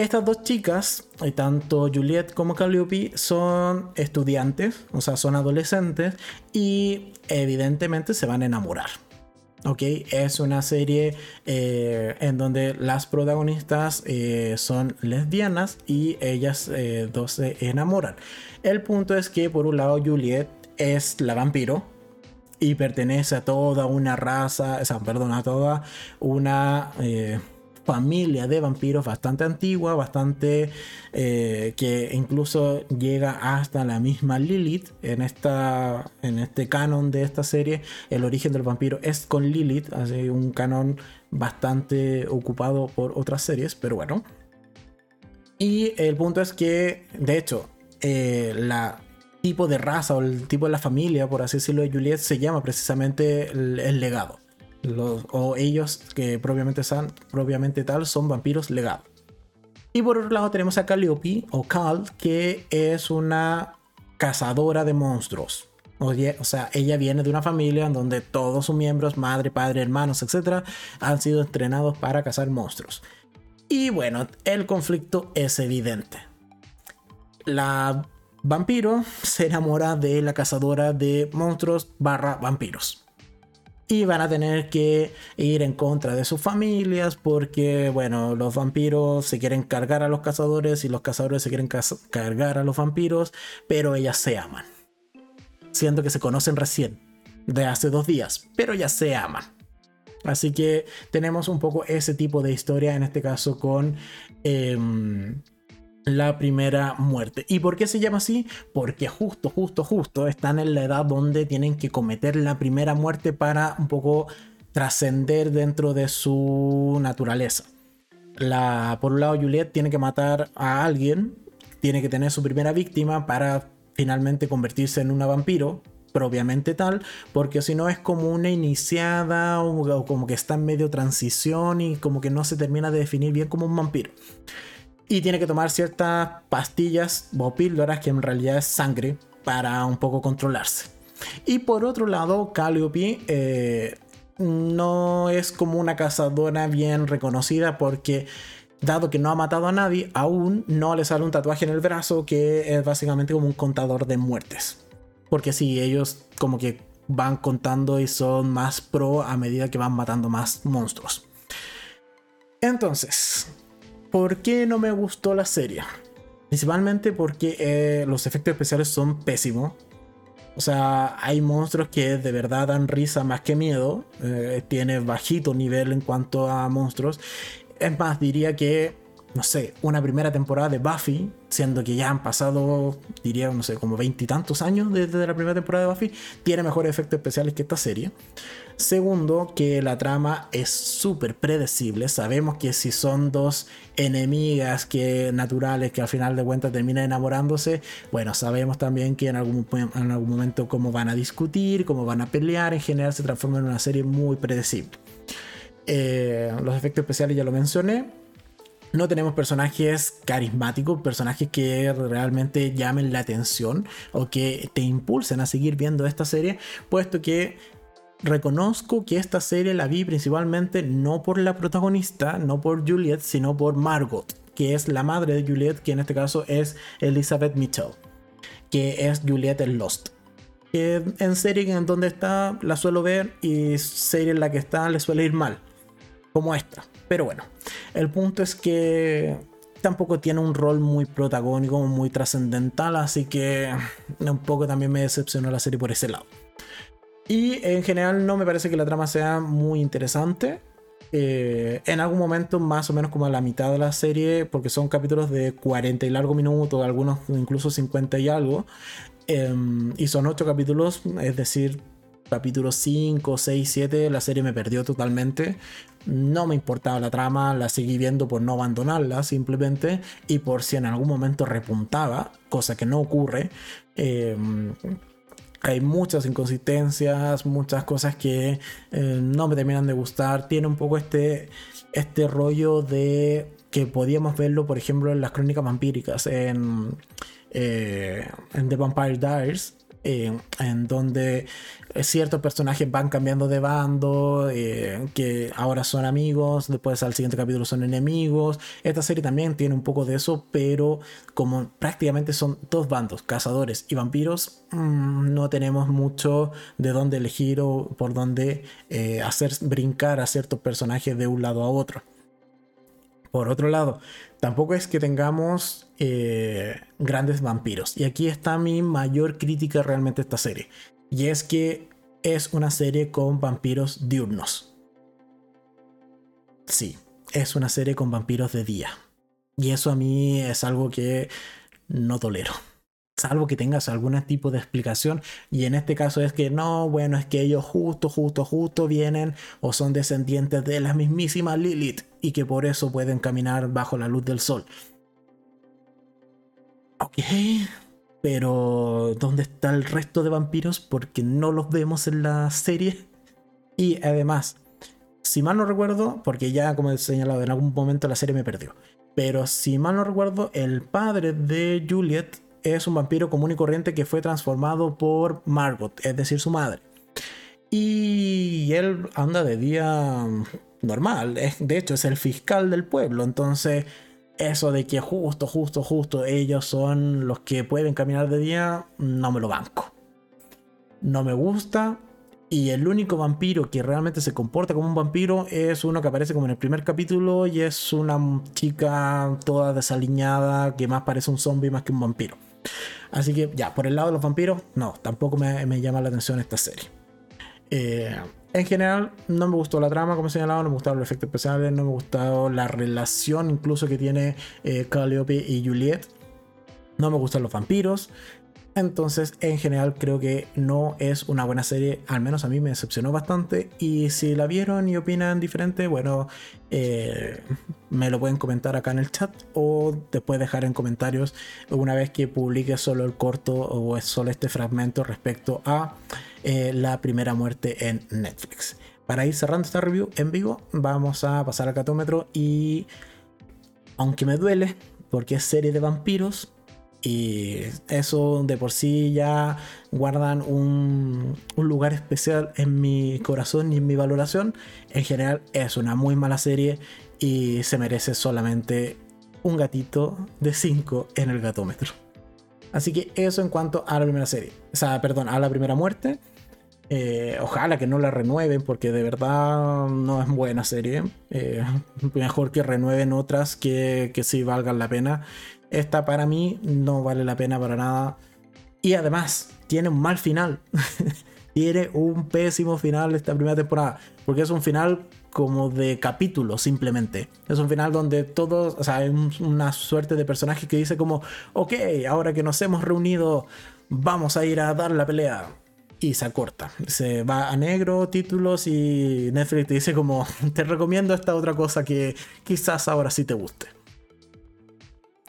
Estas dos chicas, eh, tanto Juliet como Calliope, son estudiantes, o sea, son adolescentes y evidentemente se van a enamorar. ¿ok? Es una serie eh, en donde las protagonistas eh, son lesbianas y ellas dos se enamoran. El punto es que por un lado Juliet es la vampiro y pertenece a toda una raza, o sea, perdón, a toda una familia de vampiros bastante antigua, bastante eh, que incluso llega hasta la misma Lilith en, esta, en este canon de esta serie. El origen del vampiro es con Lilith, así un canon bastante ocupado por otras series, pero bueno. Y el punto es que, de hecho, eh, la tipo de raza o el tipo de la familia, por así decirlo, de Juliet se llama precisamente el legado o ellos que propiamente, propiamente tal son vampiros legados. Y por otro lado tenemos a Calliope o Cal, que es una cazadora de monstruos. O, sea, ella viene de una familia en donde todos sus miembros, madre, padre, hermanos, etc., han sido entrenados para cazar monstruos. Y bueno, el conflicto es evidente. La vampiro se enamora de la cazadora de monstruos barra vampiros y van a tener que ir en contra de sus familias porque, bueno, los vampiros se quieren cargar a los cazadores y los cazadores se quieren cargar a los vampiros, pero ellas se aman. Siendo que se conocen recién, de hace dos días, pero ya se aman. Así que tenemos un poco ese tipo de historia, en este caso con... Em, la primera muerte. ¿Y por qué se llama así? Porque justo, justo, justo están en la edad donde tienen que cometer la primera muerte para un poco trascender dentro de su naturaleza. La, por un lado, Juliet tiene que matar a alguien, tiene que tener su primera víctima para finalmente convertirse en una vampiro, propiamente tal, porque si no es como una iniciada o como que está en medio transición y como que no se termina de definir bien como un vampiro. Y tiene que tomar ciertas pastillas o píldoras que en realidad es sangre para un poco controlarse. Y por otro lado, Calliope eh, no es como una cazadora bien reconocida porque dado que no ha matado a nadie, aún no le sale un tatuaje en el brazo que es básicamente como un contador de muertes. Porque si ellos como que van contando y son más pro a medida que van matando más monstruos. Entonces, ¿por qué no me gustó la serie? Principalmente porque eh, los efectos especiales son pésimos. O sea, hay monstruos que de verdad dan risa más que miedo. Eh, tiene bajito nivel en cuanto a monstruos. Es más, diría que no sé, una primera temporada de Buffy, siendo que ya han pasado, diría, no sé, como veintitantos años desde la primera temporada de Buffy, tiene mejores efectos especiales que esta serie. Segundo, que la trama es súper predecible. Sabemos que si son dos enemigas que, naturales que al final de cuentas terminan enamorándose, bueno, sabemos también que en algún, en algún momento cómo van a discutir, cómo van a pelear, en general se transforma en una serie muy predecible. Eh, los efectos especiales ya lo mencioné no tenemos personajes carismáticos, personajes que realmente llamen la atención o que te impulsen a seguir viendo esta serie, puesto que reconozco que esta serie la vi principalmente no por la protagonista, no por Juliet, sino por Margot, que es la madre de Juliet, que en este caso es Elizabeth Mitchell, que es Juliet en Lost. En serie en donde está la suelo ver y serie en la que está le suele ir mal, como esta. Pero bueno, el punto es que tampoco tiene un rol muy protagónico, muy trascendental, así que un poco también me decepcionó la serie por ese lado. Y en general no me parece que la trama sea muy interesante. Eh, en algún momento, más o menos como a la mitad de la serie, porque son capítulos de 40 y largo minutos, algunos incluso 50 y algo, em, y son 8 capítulos, es decir, capítulos 5, 6, 7, la serie me perdió totalmente no me importaba la trama, la seguí viendo por no abandonarla simplemente y por si en algún momento repuntaba, cosa que no ocurre. Em, hay muchas inconsistencias, muchas cosas que eh, no me terminan de gustar. Tiene un poco este, este rollo de que podíamos verlo, por ejemplo, en las crónicas vampíricas, en, eh, en The Vampire Diaries, eh, en donde ciertos personajes van cambiando de bando, eh, que ahora son amigos, después al siguiente capítulo son enemigos. Esta serie también tiene un poco de eso, pero como prácticamente son dos bandos, cazadores y vampiros, mm, no tenemos mucho de dónde elegir o por dónde eh, hacer brincar a ciertos personajes de un lado a otro. Por otro lado, tampoco es que tengamos eh, grandes vampiros. Y aquí está mi mayor crítica realmente a esta serie. Y es que es una serie con vampiros diurnos. Sí, es una serie con vampiros de día. Y eso a mí es algo que no tolero salvo que tengas algún tipo de explicación. Y en este caso es que no, bueno, es que ellos justo, justo, justo vienen o son descendientes de la mismísima Lilith y que por eso pueden caminar bajo la luz del sol. Ok, pero ¿dónde está el resto de vampiros? Porque no los vemos en la serie. Y además, si mal no recuerdo, porque ya como he señalado, en algún momento la serie me perdió. Pero si mal no recuerdo, el padre de Juliet es un vampiro común y corriente que fue transformado por Margot, es decir, su madre. Y él anda de día normal, de hecho es el fiscal del pueblo, entonces eso de que justo, justo, justo ellos son los que pueden caminar de día, no me lo banco. No me gusta. Y el único vampiro que realmente se comporta como un vampiro es uno que aparece como en el primer capítulo y es una chica toda desaliñada que más parece un zombie más que un vampiro. Así que ya, por el lado de los vampiros, no, tampoco me, llama la atención esta serie. Eh, en general, no me gustó la trama, como he señalado, no me gustaron los efectos especiales, no me gustó la relación incluso que tiene eh, Calliope y Juliet. No me gustan los vampiros. Entonces, en general, creo que no es una buena serie. Al menos a mí me decepcionó bastante. Y si la vieron y opinan diferente, bueno, eh, me lo pueden comentar acá en el chat o después dejar en comentarios una vez que publique solo el corto o solo este fragmento respecto a eh, la primera muerte en Netflix. Para ir cerrando esta review en vivo, vamos a pasar al catómetro y aunque me duele, porque es serie de vampiros y eso de por sí ya guardan un, un, lugar especial en mi corazón y en mi valoración. En general es una muy mala serie y se merece solamente un gatito de 5 en el gatómetro. Así que eso en cuanto a la primera serie. O sea, perdón, a la primera muerte. Eh, ojalá que no la renueven porque de verdad no es buena serie. Eh, mejor que renueven otras que, que sí valgan la pena. Esta para mí no vale la pena para nada. Y además, tiene un mal final. tiene un pésimo final esta primera temporada. Porque es un final como de capítulo simplemente. Es un final donde todos, o sea, hay una suerte de personaje que dice como, ok, ahora que nos hemos reunido, vamos a ir a dar la pelea. Y se acorta. Se va a negro, títulos y Netflix te dice como, te recomiendo esta otra cosa que quizás ahora sí te guste.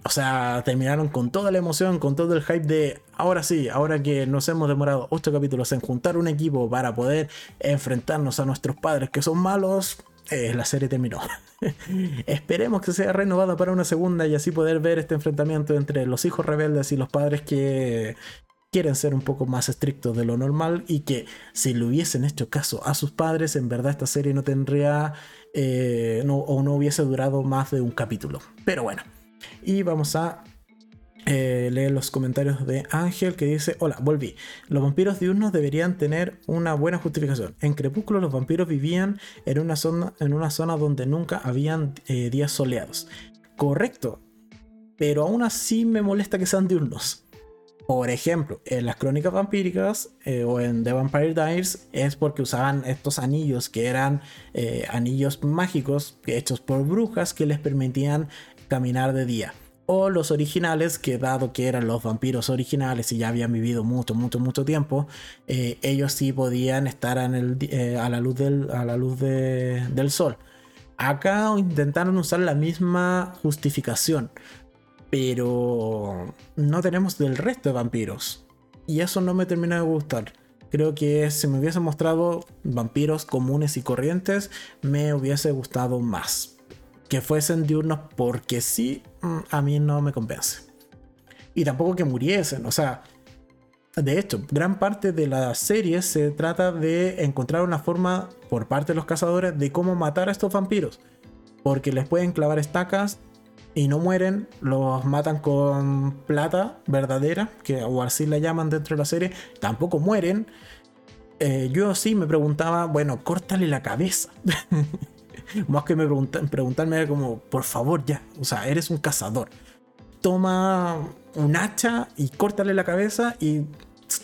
O sea, terminaron con toda la emoción, con todo el hype de ahora sí, ahora que nos hemos demorado 8 capítulos en juntar un equipo para poder enfrentarnos a nuestros padres que son malos, eh, la serie terminó. Esperemos que sea renovada para una segunda y así poder ver este enfrentamiento entre los hijos rebeldes y los padres que quieren ser un poco más estrictos de lo normal y que si le hubiesen hecho caso a sus padres, en verdad esta serie no tendría eh, o no hubiese durado más de un capítulo. Pero bueno. Y vamos a eh, leer los comentarios de Ángel que dice, hola, volví. Los vampiros diurnos deberían tener una buena justificación. En Crepúsculo los vampiros vivían en una zona, en una zona donde nunca habían eh, días soleados. Correcto. Pero aún así me molesta que sean diurnos. Por ejemplo, en las crónicas vampíricas eh, o en The Vampire Diaries es porque usaban estos anillos que eran anillos mágicos hechos por brujas que les permitían caminar de día. O los originales, que dado que eran los vampiros originales y ya habían vivido mucho, mucho, mucho tiempo, eh, ellos sí podían estar eh, a la luz, del, a la luz del sol. Acá intentaron usar la misma justificación, pero no tenemos del resto de vampiros. Y eso no me termina de gustar. Creo que si me hubiese mostrado vampiros comunes y corrientes, me hubiese gustado más que fuesen diurnos porque sí, mm, a mí no me convence. Y tampoco que muriesen, o sea, de hecho, gran parte de la serie se trata de encontrar una forma por parte de los cazadores de cómo matar a estos vampiros. Porque les pueden clavar estacas y no mueren, los matan con plata verdadera, que o así la llaman dentro de la serie, tampoco mueren. Eh, yo sí me preguntaba, bueno, córtale la cabeza. Más que me preguntan, preguntarme como, por favor ya, o sea, eres un cazador. Toma un hacha y córtale la cabeza y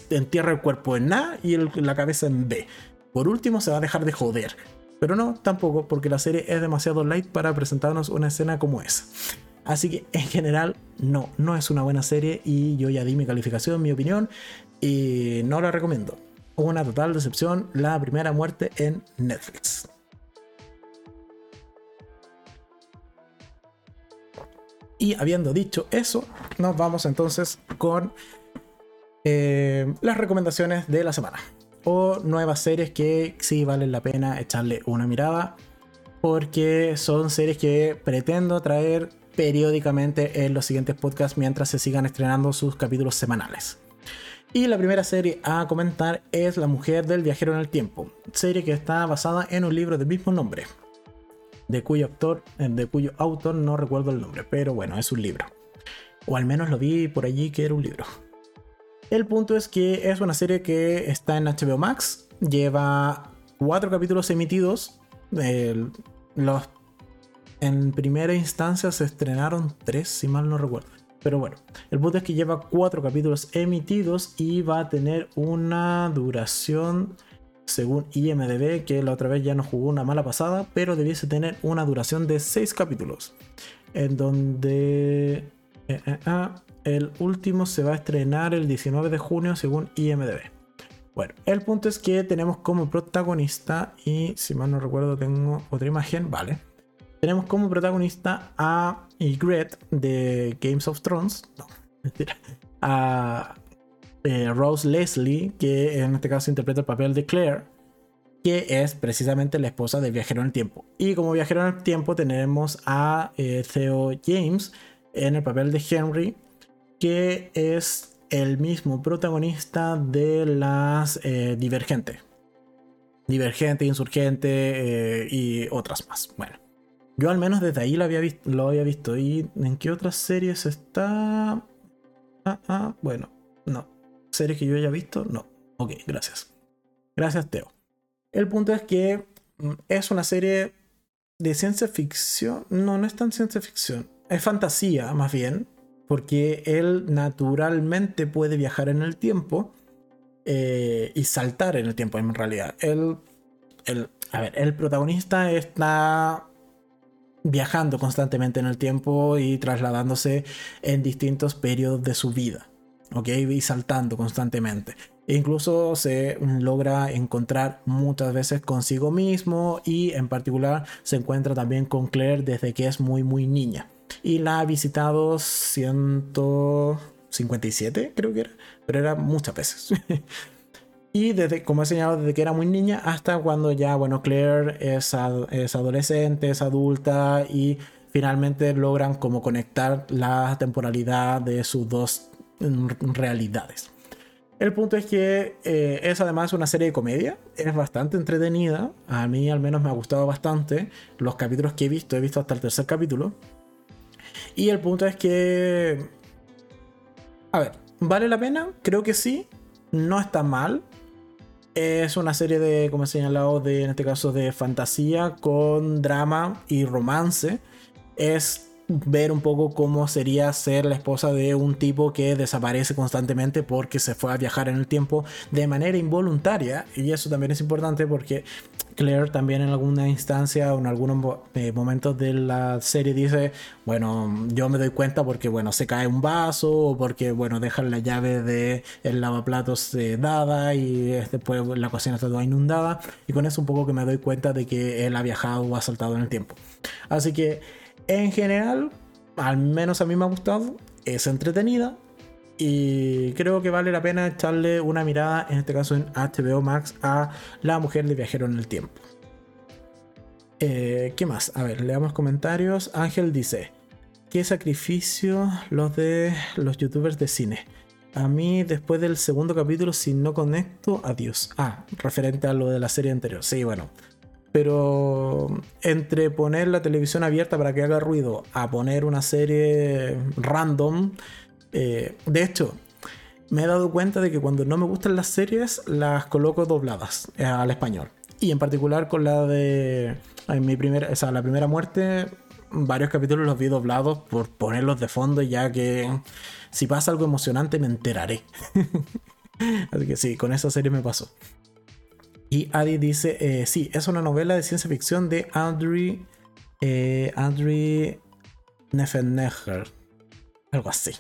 entierra el cuerpo en A y la cabeza en B. Por último, se va a dejar de joder. Pero no, tampoco, porque la serie es demasiado light para presentarnos una escena como esa. Así que en general, no, no es una buena serie y yo ya di mi calificación, mi opinión y no la recomiendo. Una total decepción, la primera muerte en Netflix. Y habiendo dicho eso, nos vamos entonces con eh, las recomendaciones de la semana. O nuevas series que sí valen la pena echarle una mirada. Porque son series que pretendo traer periódicamente en los siguientes podcasts mientras se sigan estrenando sus capítulos semanales. Y la primera serie a comentar es La Mujer del Viajero en el Tiempo, serie que está basada en un libro del mismo nombre de cuyo autor, eh, de cuyo autor no recuerdo el nombre, pero bueno, es un libro. O al menos lo vi por allí que era un libro. El punto es que es una serie que está en HBO Max, lleva cuatro capítulos emitidos. los, en primera instancia se estrenaron tres, si mal no recuerdo. Pero bueno, el punto es que lleva cuatro capítulos emitidos y va a tener una duración según IMDB, que la otra vez ya nos jugó una mala pasada, pero debiese tener una duración de 6 capítulos. En donde eh, eh, ah, el último se va a estrenar el 19 de junio según IMDB. Bueno, el punto es que tenemos como protagonista, y si mal no recuerdo tengo otra imagen, vale. Tenemos como protagonista a Ygritte de Games of Thrones. No, mentira. A eh, Rose Leslie, que en este caso interpreta el papel de Claire, que es precisamente la esposa del viajero en el tiempo. Y como viajero en el tiempo tenemos a eh, Theo James, en el papel de Henry, que es el mismo protagonista de las eh, Divergente. Divergente, Insurgente y otras más. Bueno, yo al menos desde ahí lo había, visto, lo había visto. ¿Y en qué otras series está? Ah, ah, bueno, no. ¿Series que yo haya visto? No. Ok, gracias. Gracias, Teo. El punto es que mm, es una serie de ciencia ficción. No, no es tan ciencia ficción. Es fantasía, más bien. Porque él naturalmente puede viajar en el tiempo eh, y saltar en el tiempo, en realidad. Él, a ver, el protagonista está viajando constantemente en el tiempo y trasladándose en distintos periodos de su vida. ¿Ok? Y saltando constantemente. E incluso se logra encontrar muchas veces consigo mismo y en particular se encuentra también con Claire desde que es muy muy niña. Y la ha visitado 157 creo que era, pero era muchas veces. y desde, como he señalado, desde que era muy niña hasta cuando ya, bueno, Claire es, es adolescente, es adulta y finalmente logran como conectar la temporalidad de sus dos realidades. El punto es que eh, es además una serie de comedia, es bastante entretenida, a mí al menos me ha gustado bastante, los capítulos que he visto, he visto hasta el tercer capítulo, y el punto es que, a ver, ¿vale la pena? Creo que sí, no está mal, es una serie de, como he señalado, de, en este caso de fantasía con drama y romance, es ver un poco cómo sería ser la esposa de un tipo que desaparece constantemente porque se fue a viajar en el tiempo de manera involuntaria. Y eso también es importante porque Claire también en alguna instancia o en algunos eh, momentos de la serie dice, bueno, yo me doy cuenta porque, bueno, se cae un vaso o porque, bueno, dejan la llave del el lavaplatos eh, dada y después la cocina está toda inundada. Y con eso un poco que me doy cuenta de que él ha viajado o ha saltado en el tiempo. Así que en general, al menos a mí me ha gustado, es entretenida y creo que vale la pena echarle una mirada, en este caso en HBO Max, a La Mujer de Viajero en el Tiempo. Eh, ¿Qué más? A ver, leamos comentarios. Ángel dice, ¿qué sacrificio los de los youtubers de cine? A mí, después del segundo capítulo, si no conecto, adiós. Ah, referente a lo de la serie anterior. Sí, bueno, pero entre poner la televisión abierta para que haga ruido a poner una serie random, eh, de hecho, me he dado cuenta de que cuando no me gustan las series, las coloco dobladas eh, al español. Y en particular con la de mi primera, o sea, la primera muerte, varios capítulos los vi doblados por ponerlos de fondo, ya que si pasa algo emocionante me enteraré. Así que sí, con esa serie me pasó. Y Adi dice, eh, sí, es una novela de ciencia ficción de Andrew, eh, Andrew algo así,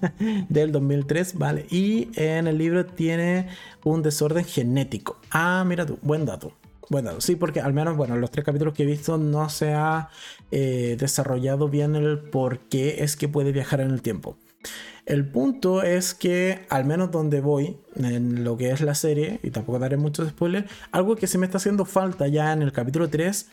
del 2003, ¿vale? Y en el libro tiene un desorden genético. Ah, mira tú, buen dato. Buen dato. Sí, porque al menos, bueno, los tres capítulos que he visto no se ha eh, desarrollado bien el por qué es que puede viajar en el tiempo. El punto es que, al menos donde voy, en lo que es la serie, y tampoco daré muchos spoilers, algo que se me está haciendo falta ya en el capítulo 3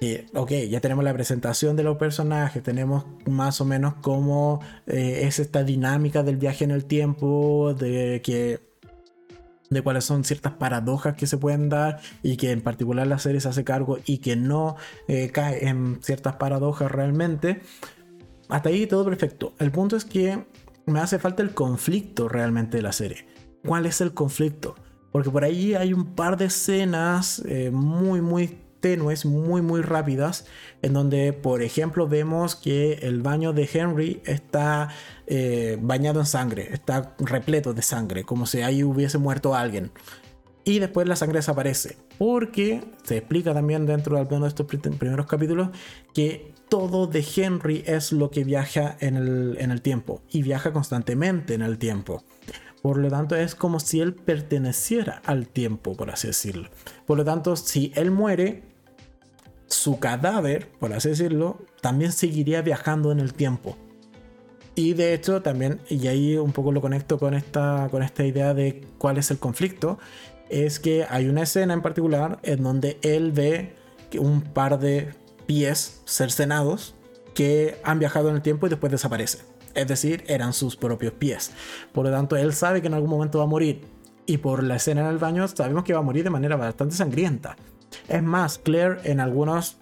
eh, ok, ya tenemos la presentación de los personajes, tenemos más o menos cómo eh, es esta dinámica del viaje en el tiempo, de que de cuáles son ciertas paradojas que se pueden dar y que en particular la serie se hace cargo y que no eh, cae en ciertas paradojas realmente. Hasta ahí todo perfecto. El punto es que me hace falta el conflicto realmente de la serie. ¿Cuál es el conflicto? Porque por ahí hay un par de escenas eh, muy, muy tenues, muy, muy rápidas, en donde, por ejemplo, vemos que el baño de Henry está eh, bañado en sangre, está repleto de sangre, como si ahí hubiese muerto alguien. Y después la sangre desaparece, porque se explica también dentro de algunos de estos primeros capítulos que todo de Henry es lo que viaja en el, tiempo y viaja constantemente en el tiempo. Por lo tanto, es como si él perteneciera al tiempo, por así decirlo. Por lo tanto, si él muere, su cadáver, por así decirlo, también seguiría viajando en el tiempo. Y de hecho, también, y ahí un poco lo conecto con esta, con esta idea de cuál es el conflicto, es que hay una escena en particular en donde él ve un par de pies cercenados que han viajado en el tiempo y después desaparecen. Es decir, eran sus propios pies. Por lo tanto, él sabe que en algún momento va a morir. Y por la escena en el baño sabemos que va a morir de manera bastante sangrienta. Es más, Claire en algunas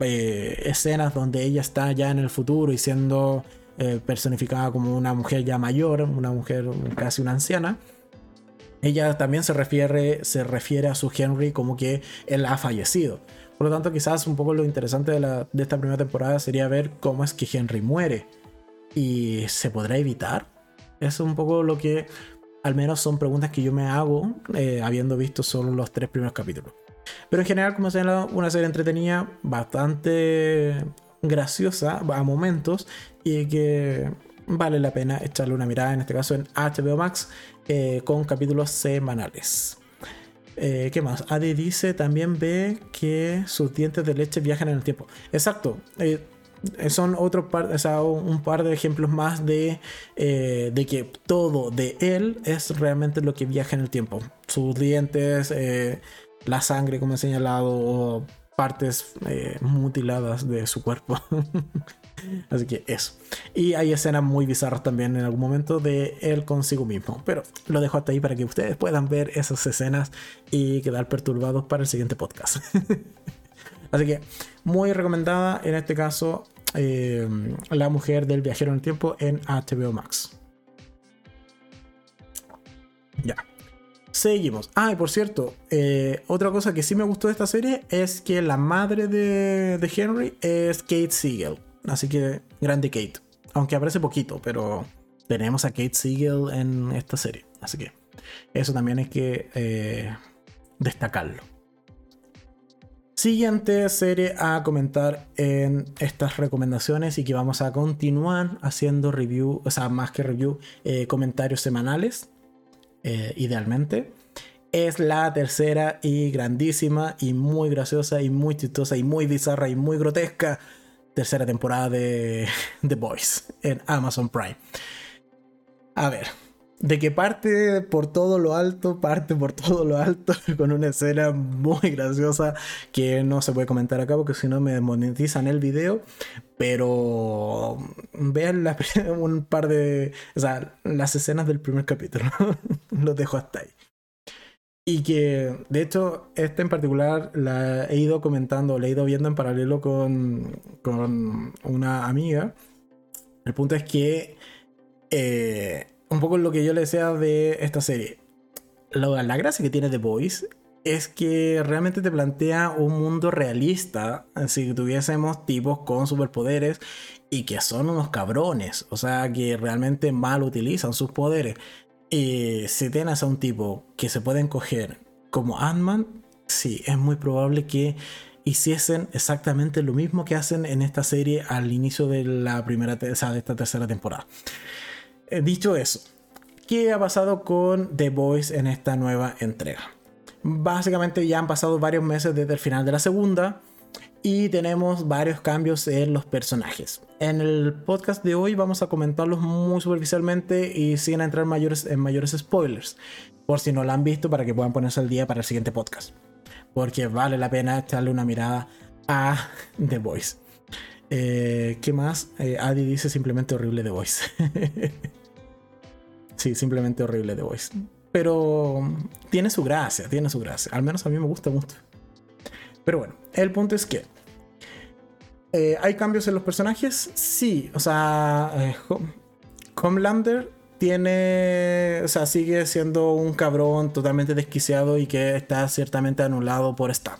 eh, escenas donde ella está ya en el futuro y siendo eh, personificada como una mujer ya mayor, una mujer casi una anciana, ella también se refiere, se refiere a su Henry como que él ha fallecido. Por lo tanto, quizás un poco lo interesante de, esta primera temporada sería ver cómo es que Henry muere. ¿Y se podrá evitar? Es un poco lo que al menos son preguntas que yo me hago eh, habiendo visto solo los tres primeros capítulos. Pero en general, como señalado, una serie entretenida, bastante graciosa a momentos y que vale la pena echarle una mirada, en este caso en HBO Max, eh, con capítulos semanales. Eh, ¿Qué más? Adi dice también ve que sus dientes de leche viajan en el tiempo. Exacto. Eh, son otro par, un par de ejemplos más de, de que todo de él es realmente lo que viaja en el tiempo. Sus dientes, la sangre, como he señalado, partes mutiladas de su cuerpo. Así que eso. Y hay escenas muy bizarras también en algún momento de él consigo mismo. Pero lo dejo hasta ahí para que ustedes puedan ver esas escenas y quedar perturbados para el siguiente podcast. Así que muy recomendada en este caso eh, La mujer del viajero en el tiempo en HBO Max. Ya. Seguimos. Ah, y por cierto, eh, otra cosa que sí me gustó de esta serie es que la madre de, de Henry es Kate Siegel. Así que grande Kate. Aunque aparece poquito, pero tenemos a Kate Siegel en esta serie. Así que eso también hay que eh, destacarlo. Siguiente serie a comentar en estas recomendaciones y que vamos a continuar haciendo review, o sea, más que review, eh, comentarios semanales, eh, idealmente. Es la tercera y grandísima y muy graciosa y muy chistosa y muy bizarra y muy grotesca tercera temporada de The Boys en Amazon Prime. A ver, de que parte por todo lo alto, parte por todo lo alto, con una escena muy graciosa que no se puede comentar acá porque si no me desmonetizan el video. Pero vean un par de. O sea, las escenas del primer capítulo. Los dejo hasta ahí. Y que, de hecho, esta en particular la he ido comentando, la he ido viendo en paralelo con, con una amiga. El punto es que, eh, un poco lo que yo le decía de esta serie, la, la gracia que tiene The Voice es que realmente te plantea un mundo realista, si tuviésemos tipos con superpoderes y que son unos cabrones, o sea, que realmente mal utilizan sus poderes. Si tienes a un tipo que se puede encoger como Ant-Man, sí, es muy probable que hiciesen exactamente lo mismo que hacen en esta serie al inicio de la primera, o de esta tercera temporada. Eh, dicho eso, ¿qué ha pasado con The Voice en esta nueva entrega? Básicamente ya han pasado varios meses desde el final de la segunda y tenemos varios cambios en los personajes. En el podcast de hoy vamos a comentarlos muy superficialmente y sin entrar mayores, en mayores spoilers, por si no lo han visto para que puedan ponerse al día para el siguiente podcast. Porque vale la pena echarle una mirada a The Voice. Eh, ¿Qué más? Eh, Adi dice simplemente horrible The Voice. sí, simplemente horrible The Voice. Pero tiene su gracia, tiene su gracia. Al menos a mí me gusta mucho. Pero bueno, el punto es que eh, ¿Hay cambios en los personajes? Sí. O sea, eh, tiene. O sea, sigue siendo un cabrón totalmente desquiciado y que está ciertamente anulado por Stan.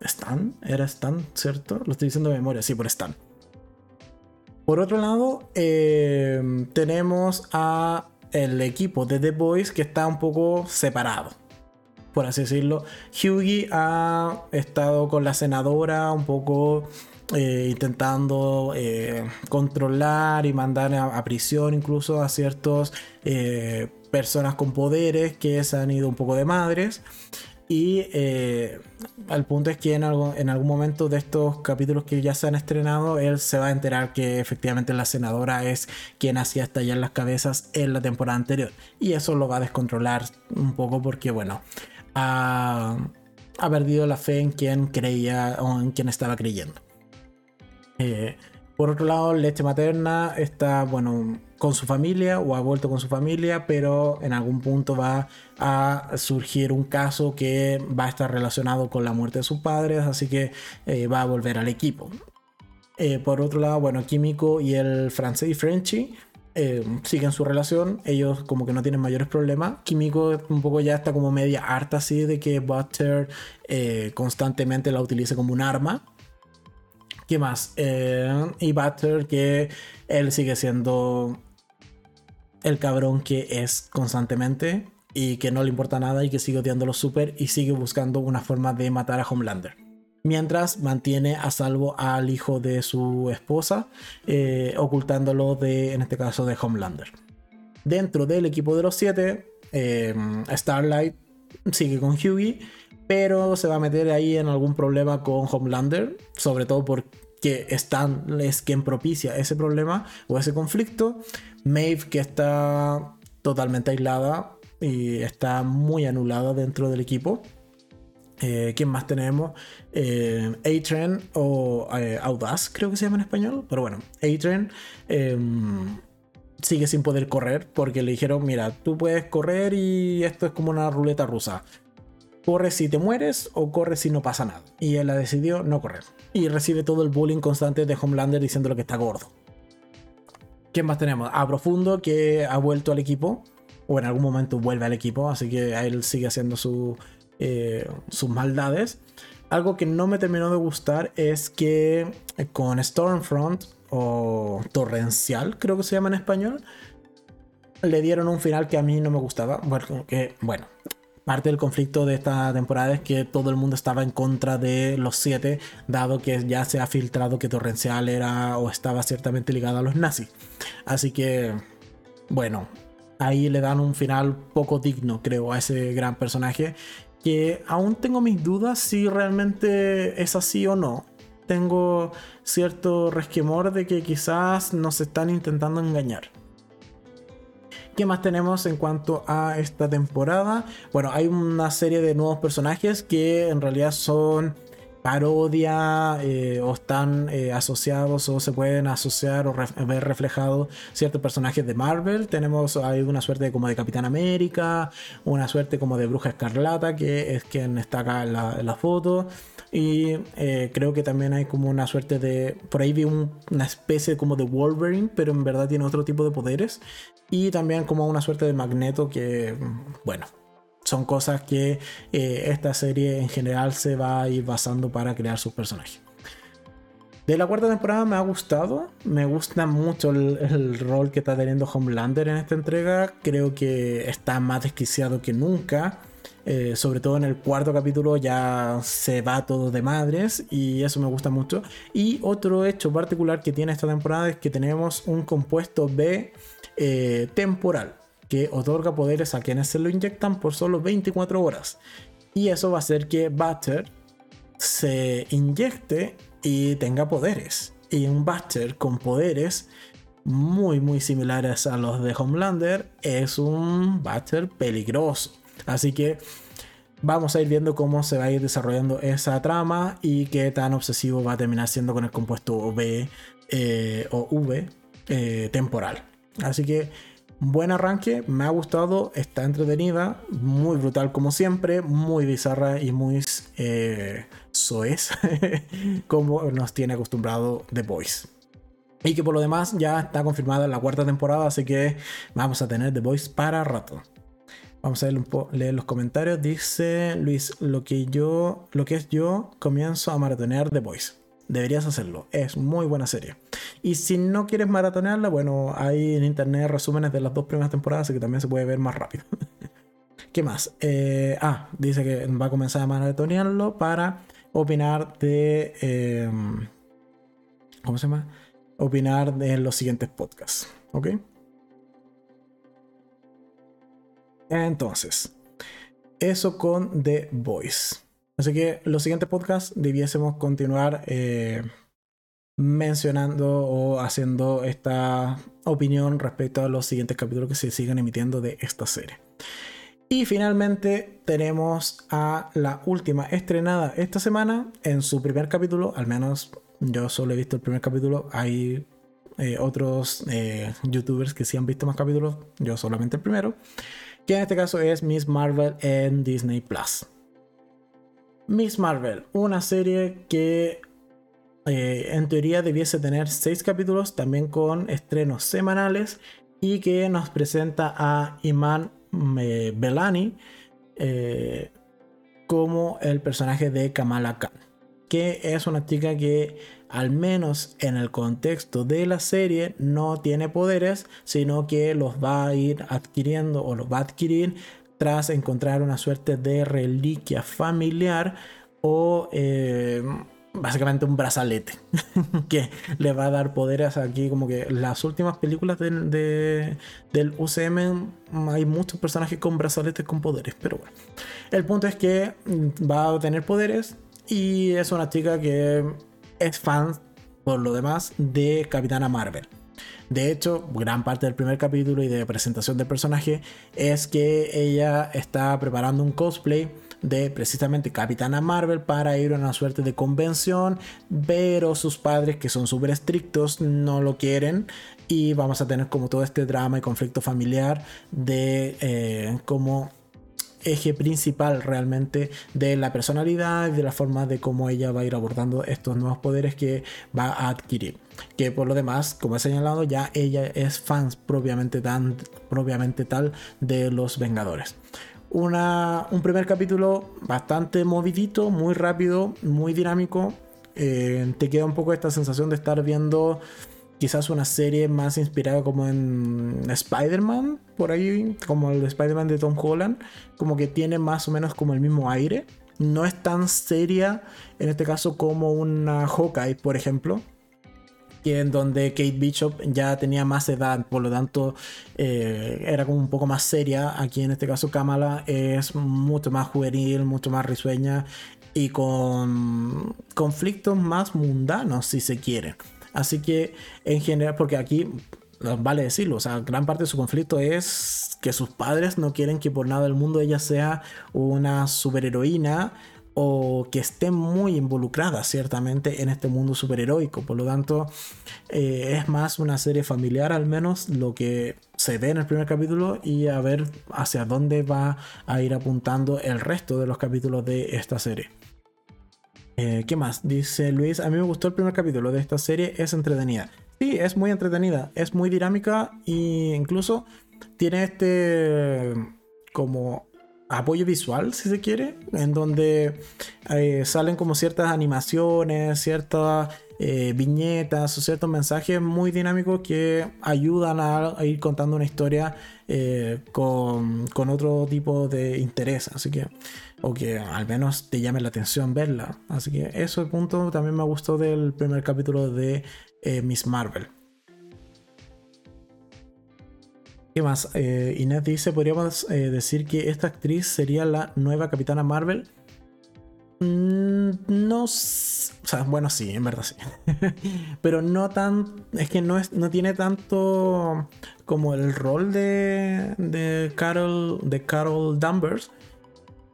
¿Stan? ¿Era Stan, cierto? Lo estoy diciendo de memoria, sí, por Stan. Por otro lado, eh, tenemos a el equipo de The Boys que está un poco separado por así decirlo. Hughie ha estado con la senadora un poco eh, intentando eh, controlar y mandar a, prisión incluso a ciertas eh, personas con poderes que se han ido un poco de madres. Y al punto es que en, en algún momento de estos capítulos que ya se han estrenado, él se va a enterar que efectivamente la senadora es quien hacía estallar las cabezas en la temporada anterior. Y eso lo va a descontrolar un poco porque, bueno, ha, ha perdido la fe en quien creía o en quien estaba creyendo. Eh, por otro lado, leche materna está, bueno, con su familia o ha vuelto con su familia, pero en algún punto va a surgir un caso que va a estar relacionado con la muerte de sus padres, así que eh, va a volver al equipo. Eh, por otro lado, bueno, Químico y el francés Frenchy eh, siguen su relación, ellos como que no tienen mayores problemas. Químico un poco ya está como media harta así de que Butter constantemente la utilice como un arma ¿Qué más? Eh, y Butter, que él sigue siendo el cabrón que es constantemente y que no le importa nada y que sigue odiándolo súper y sigue buscando una forma de matar a Homelander. Mientras mantiene a salvo al hijo de su esposa, eh, ocultándolo de, en este caso, de Homelander. Dentro del equipo de los siete, eh, Starlight sigue con Hughie pero se va a meter ahí en algún problema con Homelander, sobre todo porque Stan es quien propicia ese problema o ese conflicto. Maeve que está totalmente aislada y está muy anulada dentro del equipo. Eh, ¿Quién más tenemos? Eh, A-Train o eh, Audaz, creo que se llama en español. Pero bueno, A-Train em, sigue sin poder correr porque le dijeron, mira, tú puedes correr y esto es como una ruleta rusa corre si te mueres o corre si no pasa nada. Y él ha decidido no correr. Y recibe todo el bullying constante de Homelander diciéndole que está gordo. ¿Quién más tenemos? A Profundo que ha vuelto al equipo. O en algún momento vuelve al equipo. Así que él sigue haciendo eh, sus maldades. Algo que no me terminó de gustar es que con Stormfront o Torrencial, creo que se llama en español, le dieron un final que a mí no me gustaba. Bueno, que, bueno parte del conflicto de esta temporada es que todo el mundo estaba en contra de los siete, dado que ya se ha filtrado que Torrencial era o estaba ciertamente ligado a los nazis. Así que, bueno, ahí le dan un final poco digno, creo, a ese gran personaje. Que aún tengo mis dudas si realmente es así o no. Tengo cierto resquemor de que quizás nos están intentando engañar. ¿Qué más tenemos en cuanto a esta temporada? Bueno, hay una serie de nuevos personajes que en realidad son parodia eh, o están eh, asociados o se pueden asociar o ver reflejados ciertos personajes de Marvel. Tenemos hay una suerte como de Capitán América, una suerte como de Bruja Escarlata, que es quien está acá en la, foto. Y eh, creo que también hay como una suerte de. Por ahí vi una especie como de Wolverine, pero en verdad tiene otro tipo de poderes. Y también como una suerte de magneto que, bueno, son cosas que eh, esta serie en general se va a ir basando para crear sus personajes. De la cuarta temporada me ha gustado, me gusta mucho el, rol que está teniendo Homelander en esta entrega, creo que está más desquiciado que nunca, eh, sobre todo en el cuarto capítulo ya se va todo de madres y eso me gusta mucho. Y otro hecho particular que tiene esta temporada es que tenemos un compuesto B eh, temporal que otorga poderes a quienes se lo inyectan por solo 24 horas. Y eso va a hacer que Butter se inyecte y tenga poderes. Y un Butter con poderes muy muy similares a los de Homelander es un Butter peligroso. Así que vamos a ir viendo cómo se va a ir desarrollando esa trama y qué tan obsesivo va a terminar siendo con el compuesto B eh, o V eh, temporal. Así que buen arranque, me ha gustado, está entretenida, muy brutal como siempre, muy bizarra y muy eh, soez como nos tiene acostumbrado The Voice. Y que por lo demás ya está confirmada la cuarta temporada, así que vamos a tener The Voice para rato. Vamos a leer, los comentarios. Dice Luis, lo que yo, lo que es yo, comienzo a maratonear The Voice deberías hacerlo. Es muy buena serie. Y si no quieres maratonearla, bueno, hay en internet resúmenes de las dos primeras temporadas, así que también se puede ver más rápido. ¿Qué más? Eh, ah, dice que va a comenzar a maratonearlo para opinar de... Em, ¿Cómo se llama? Opinar de los siguientes podcasts. ¿Ok? Entonces, eso con The Voice. Así que los siguientes podcasts debiésemos continuar eh, mencionando o haciendo esta opinión respecto a los siguientes capítulos que se sigan emitiendo de esta serie. Y finalmente tenemos a la última estrenada esta semana en su primer capítulo, al menos Yo solo he visto el primer capítulo. Hay eh, otros eh, youtubers que sí han visto más capítulos. Yo solamente el primero. Que en este caso es Miss Marvel en Disney Plus. Miss Marvel, una serie que eh, en teoría debiese tener seis capítulos, también con estrenos semanales, y que nos presenta a Iman Belani como el personaje de Kamala Khan, que es una chica que al menos en el contexto de la serie no tiene poderes, sino que los va a ir adquiriendo o los va a adquirir tras encontrar una suerte de reliquia familiar o eh, básicamente un brazalete que le va a dar poderes. Aquí como que las últimas películas del UCM hay muchos personajes con brazaletes con poderes pero bueno. El punto es que va a tener poderes y es una chica que es fan por lo demás de Capitana Marvel. De hecho, gran parte del primer capítulo y de presentación del personaje es que ella está preparando un cosplay de precisamente Capitana Marvel para ir a una suerte de convención, pero sus padres que son súper estrictos no lo quieren y vamos a tener como todo este drama y conflicto familiar de eh, cómo eje principal realmente de la personalidad y de la forma de cómo ella va a ir abordando estos nuevos poderes que va a adquirir. Que por lo demás, como he señalado, ya ella es fan propiamente, tan, propiamente tal de los Vengadores. Una, un primer capítulo bastante movidito, muy rápido, muy dinámico. Eh, te queda un poco esta sensación de estar viendo quizás una serie más inspirada como en Spider-Man, por ahí, como el Spider-Man de Tom Holland, como que tiene más o menos como el mismo aire. No es tan seria, en este caso, como una Hawkeye, por ejemplo, en donde Kate Bishop ya tenía más edad, por lo tanto eh, era como un poco más seria. Aquí en este caso Kamala es mucho más juvenil, mucho más risueña y con conflictos más mundanos, si se quiere. Así que en general, porque aquí vale decirlo, o sea, gran parte de su conflicto es que sus padres no quieren que por nada del mundo ella sea una superheroína o que esté muy involucrada ciertamente en este mundo superheroico. Por lo tanto, eh, es más una serie familiar al menos lo que se ve en el primer capítulo y a ver hacia dónde va a ir apuntando el resto de los capítulos de esta serie. Eh, ¿Qué más? Dice Luis, a mí me gustó el primer capítulo de esta serie, es entretenida. Sí, es muy entretenida, es muy dinámica e incluso tiene este como apoyo visual, si se quiere, en donde eh, salen como ciertas animaciones, ciertas eh, viñetas o ciertos mensajes muy dinámicos que ayudan a, ir contando una historia con, con otro tipo de interés. Así que o que al menos te llame la atención verla. Así que eso el punto también me gustó del primer capítulo de eh, Miss Marvel. ¿Qué más? Eh, Inés dice, podríamos eh, decir que esta actriz sería la nueva Capitana Marvel. Mm, no, o sea, bueno, sí, en verdad sí. Pero no tan, es que no, es, no tiene tanto como el rol de, de Carol, de Carol Danvers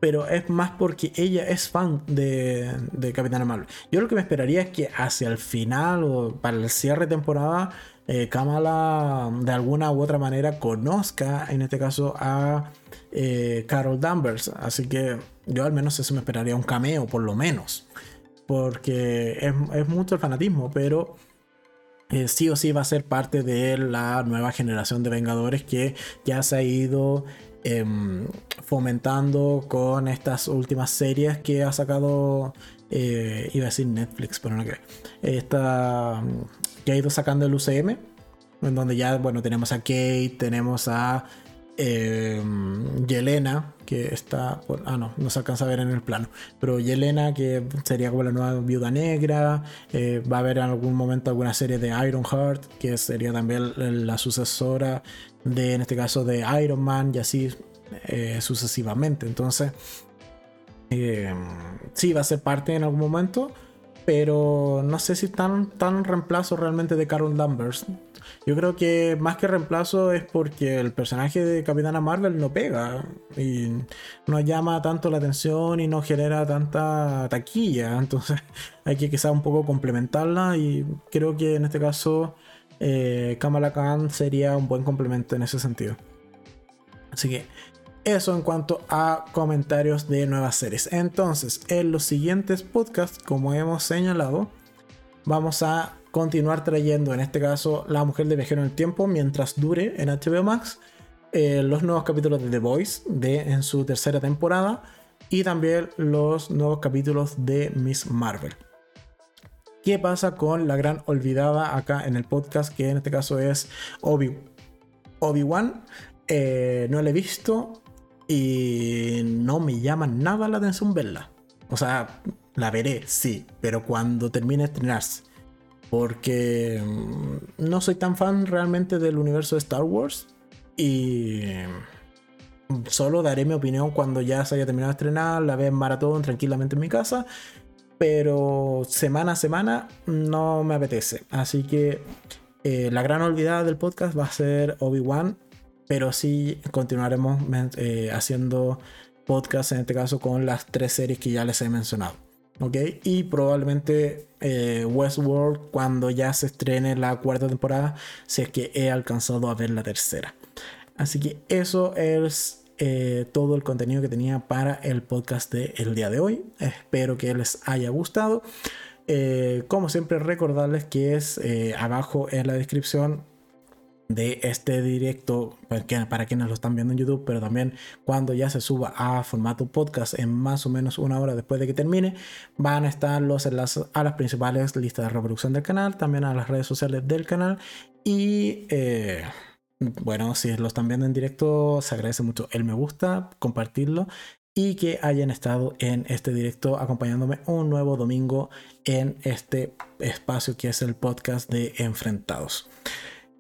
pero es más porque ella es fan de, de Capitana Marvel. Yo lo que me esperaría es que hacia el final o para el cierre de temporada, eh, Kamala de alguna u otra manera conozca, en este caso, a eh, Carol Danvers. Así que yo al menos eso me esperaría un cameo, por lo menos. Porque es, mucho el fanatismo, pero eh, sí o sí va a ser parte de la nueva generación de Vengadores que ya se ha ido Em, fomentando con estas últimas series que ha sacado, eh, iba a decir Netflix, pero no creo, esta que ha ido sacando el UCM, en donde ya, bueno, tenemos a Kate, tenemos a em, Yelena, que está, ah no, no se alcanza a ver en el plano, pero Yelena, que sería como la nueva viuda negra, eh, va a haber en algún momento alguna serie de Ironheart, que sería también la sucesora de, en este caso, de Iron Man y así eh, sucesivamente. Entonces, eh, sí, va a ser parte en algún momento. pero no sé si tan, tan reemplazo realmente de Carol Danvers. Yo creo que más que reemplazo es porque el personaje de Capitana Marvel no pega y no llama tanto la atención y no genera tanta taquilla. Entonces hay que quizá un poco complementarla y creo que en este caso eh, Kamala Khan sería un buen complemento en ese sentido. Así que eso en cuanto a comentarios de nuevas series. Entonces, en los siguientes podcasts, como hemos señalado, vamos a continuar trayendo, en este caso, La Mujer de Viajero en el Tiempo, mientras dure en HBO Max, eh, los nuevos capítulos de The Voice de, en su tercera temporada y también los nuevos capítulos de Miss Marvel. ¿Qué pasa con la gran olvidada acá en el podcast, que en este caso es Obi-Wan? Obi eh, no la he visto, y no me llama nada la atención verla. O sea, la veré, sí, pero cuando termine de estrenarse. Porque mm, no soy tan fan realmente del universo de Star Wars. Y mm, solo daré mi opinión cuando ya se haya terminado de estrenar, la vea en maratón tranquilamente en mi casa. Pero semana a semana no me apetece. Así que eh, la gran olvidada del podcast va a ser Obi-Wan pero sí continuaremos eh, haciendo podcast en este caso con las tres series que ya les he mencionado. ¿ok? Y probablemente eh, Westworld cuando ya se estrene la cuarta temporada, si es que he alcanzado a ver la tercera. Así que eso es eh, todo el contenido que tenía para el podcast del día de hoy. Espero que les haya gustado. como siempre recordarles que es abajo en la descripción de este directo para quienes lo están viendo en YouTube, pero también cuando ya se suba a formato podcast en más o menos una hora después de que termine, van a estar los enlaces a las principales listas de reproducción del canal, también a las redes sociales del canal y eh, bueno, si lo están viendo en directo, se agradece mucho el me gusta, compartirlo y que hayan estado en este directo acompañándome un nuevo domingo en este espacio que es el podcast de Enfrentados.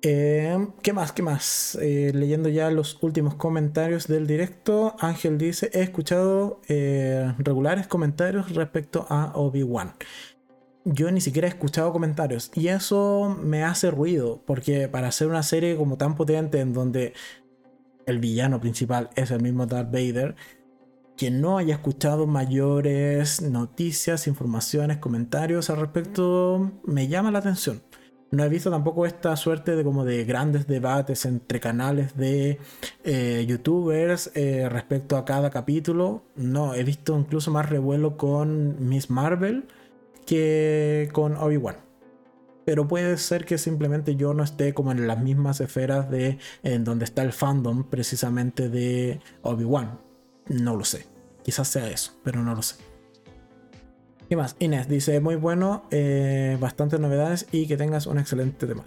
Eh, ¿Qué más? ¿Qué más? Eh, leyendo ya los últimos comentarios del directo, Ángel dice, he escuchado eh, regulares comentarios respecto a Obi-Wan. Yo ni siquiera he escuchado comentarios y eso me hace ruido porque para hacer una serie como tan potente en donde el villano principal es el mismo Darth Vader, que no haya escuchado mayores noticias, informaciones, comentarios al respecto, me llama la atención no he visto tampoco esta suerte de como de grandes debates entre canales de eh, youtubers eh, respecto a cada capítulo. No, he visto incluso más revuelo con Miss Marvel que con Obi-Wan. Pero puede ser que simplemente yo no esté como en las mismas esferas de en donde está el fandom precisamente de Obi-Wan. No lo sé. Quizás sea eso, pero no lo sé. ¿Qué más? Inés dice, muy bueno, eh, bastantes novedades y que tengas un excelente tema.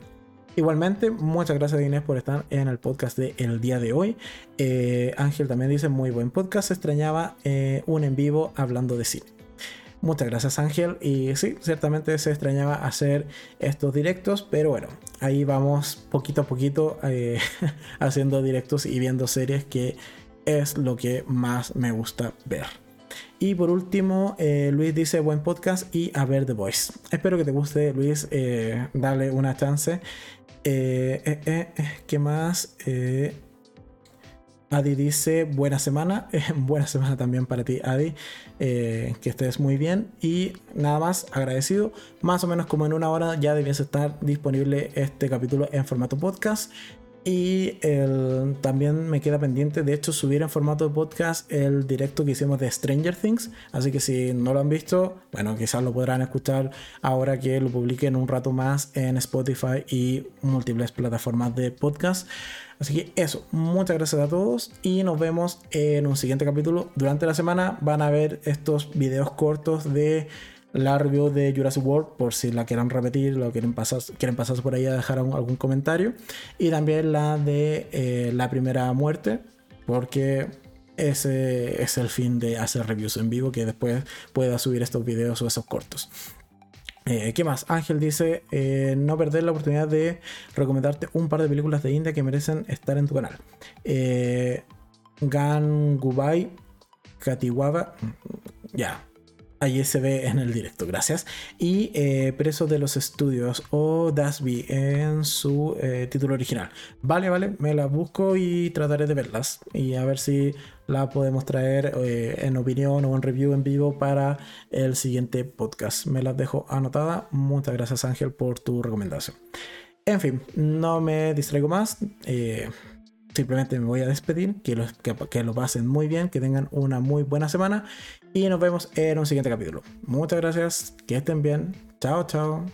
Igualmente, muchas gracias Inés por estar en el podcast de el día de hoy. Eh, Ángel también dice, muy buen podcast, extrañaba eh, un en vivo hablando de cine. Muchas gracias Ángel y sí, ciertamente se extrañaba hacer estos directos, pero bueno, ahí vamos poquito a poquito haciendo directos y viendo series que es lo que más me gusta ver. Y por último, eh, Luis dice buen podcast y a ver The Voice. Espero que te guste, Luis. Eh, dale una chance. Eh, ¿Qué más? Adi dice buena semana. buena semana también para ti, Adi. que estés muy bien. Y nada más, agradecido. Más o menos como en una hora ya debiese estar disponible este capítulo en formato podcast. Y también me queda pendiente, de hecho, subir en formato podcast el directo que hicimos de Stranger Things. Así que si no lo han visto, bueno, quizás lo podrán escuchar ahora que lo publiquen un rato más en Spotify y múltiples plataformas de podcast. Así que eso, muchas gracias a todos y nos vemos en un siguiente capítulo. Durante la semana van a ver estos videos cortos de la review de Jurassic World por si la quieren repetir, lo quieren pasar, quieren pasarse por ahí a dejar algún comentario. Y también la de eh, la primera muerte, porque ese es el fin de hacer reviews en vivo, que después pueda subir estos videos o esos cortos. Eh, ¿Qué más? Ángel dice, eh, no perder la oportunidad de recomendarte un par de películas de India que merecen estar en tu canal. Gan Gubai, Katiwaba, ya, Allí se ve en el directo, gracias. Y eh, de los Estudios o Dasby en su eh, título original. Vale, vale, me las busco y trataré de verlas. Y a ver si la podemos traer eh, en opinión o en review en vivo para el siguiente podcast. Me las dejo anotada. Muchas gracias Ángel por tu recomendación. En fin, no me distraigo más simplemente me voy a despedir. Que, que, que, lo pasen muy bien, que tengan una muy buena semana y nos vemos en un siguiente capítulo. Muchas gracias, que estén bien. Chao, chao.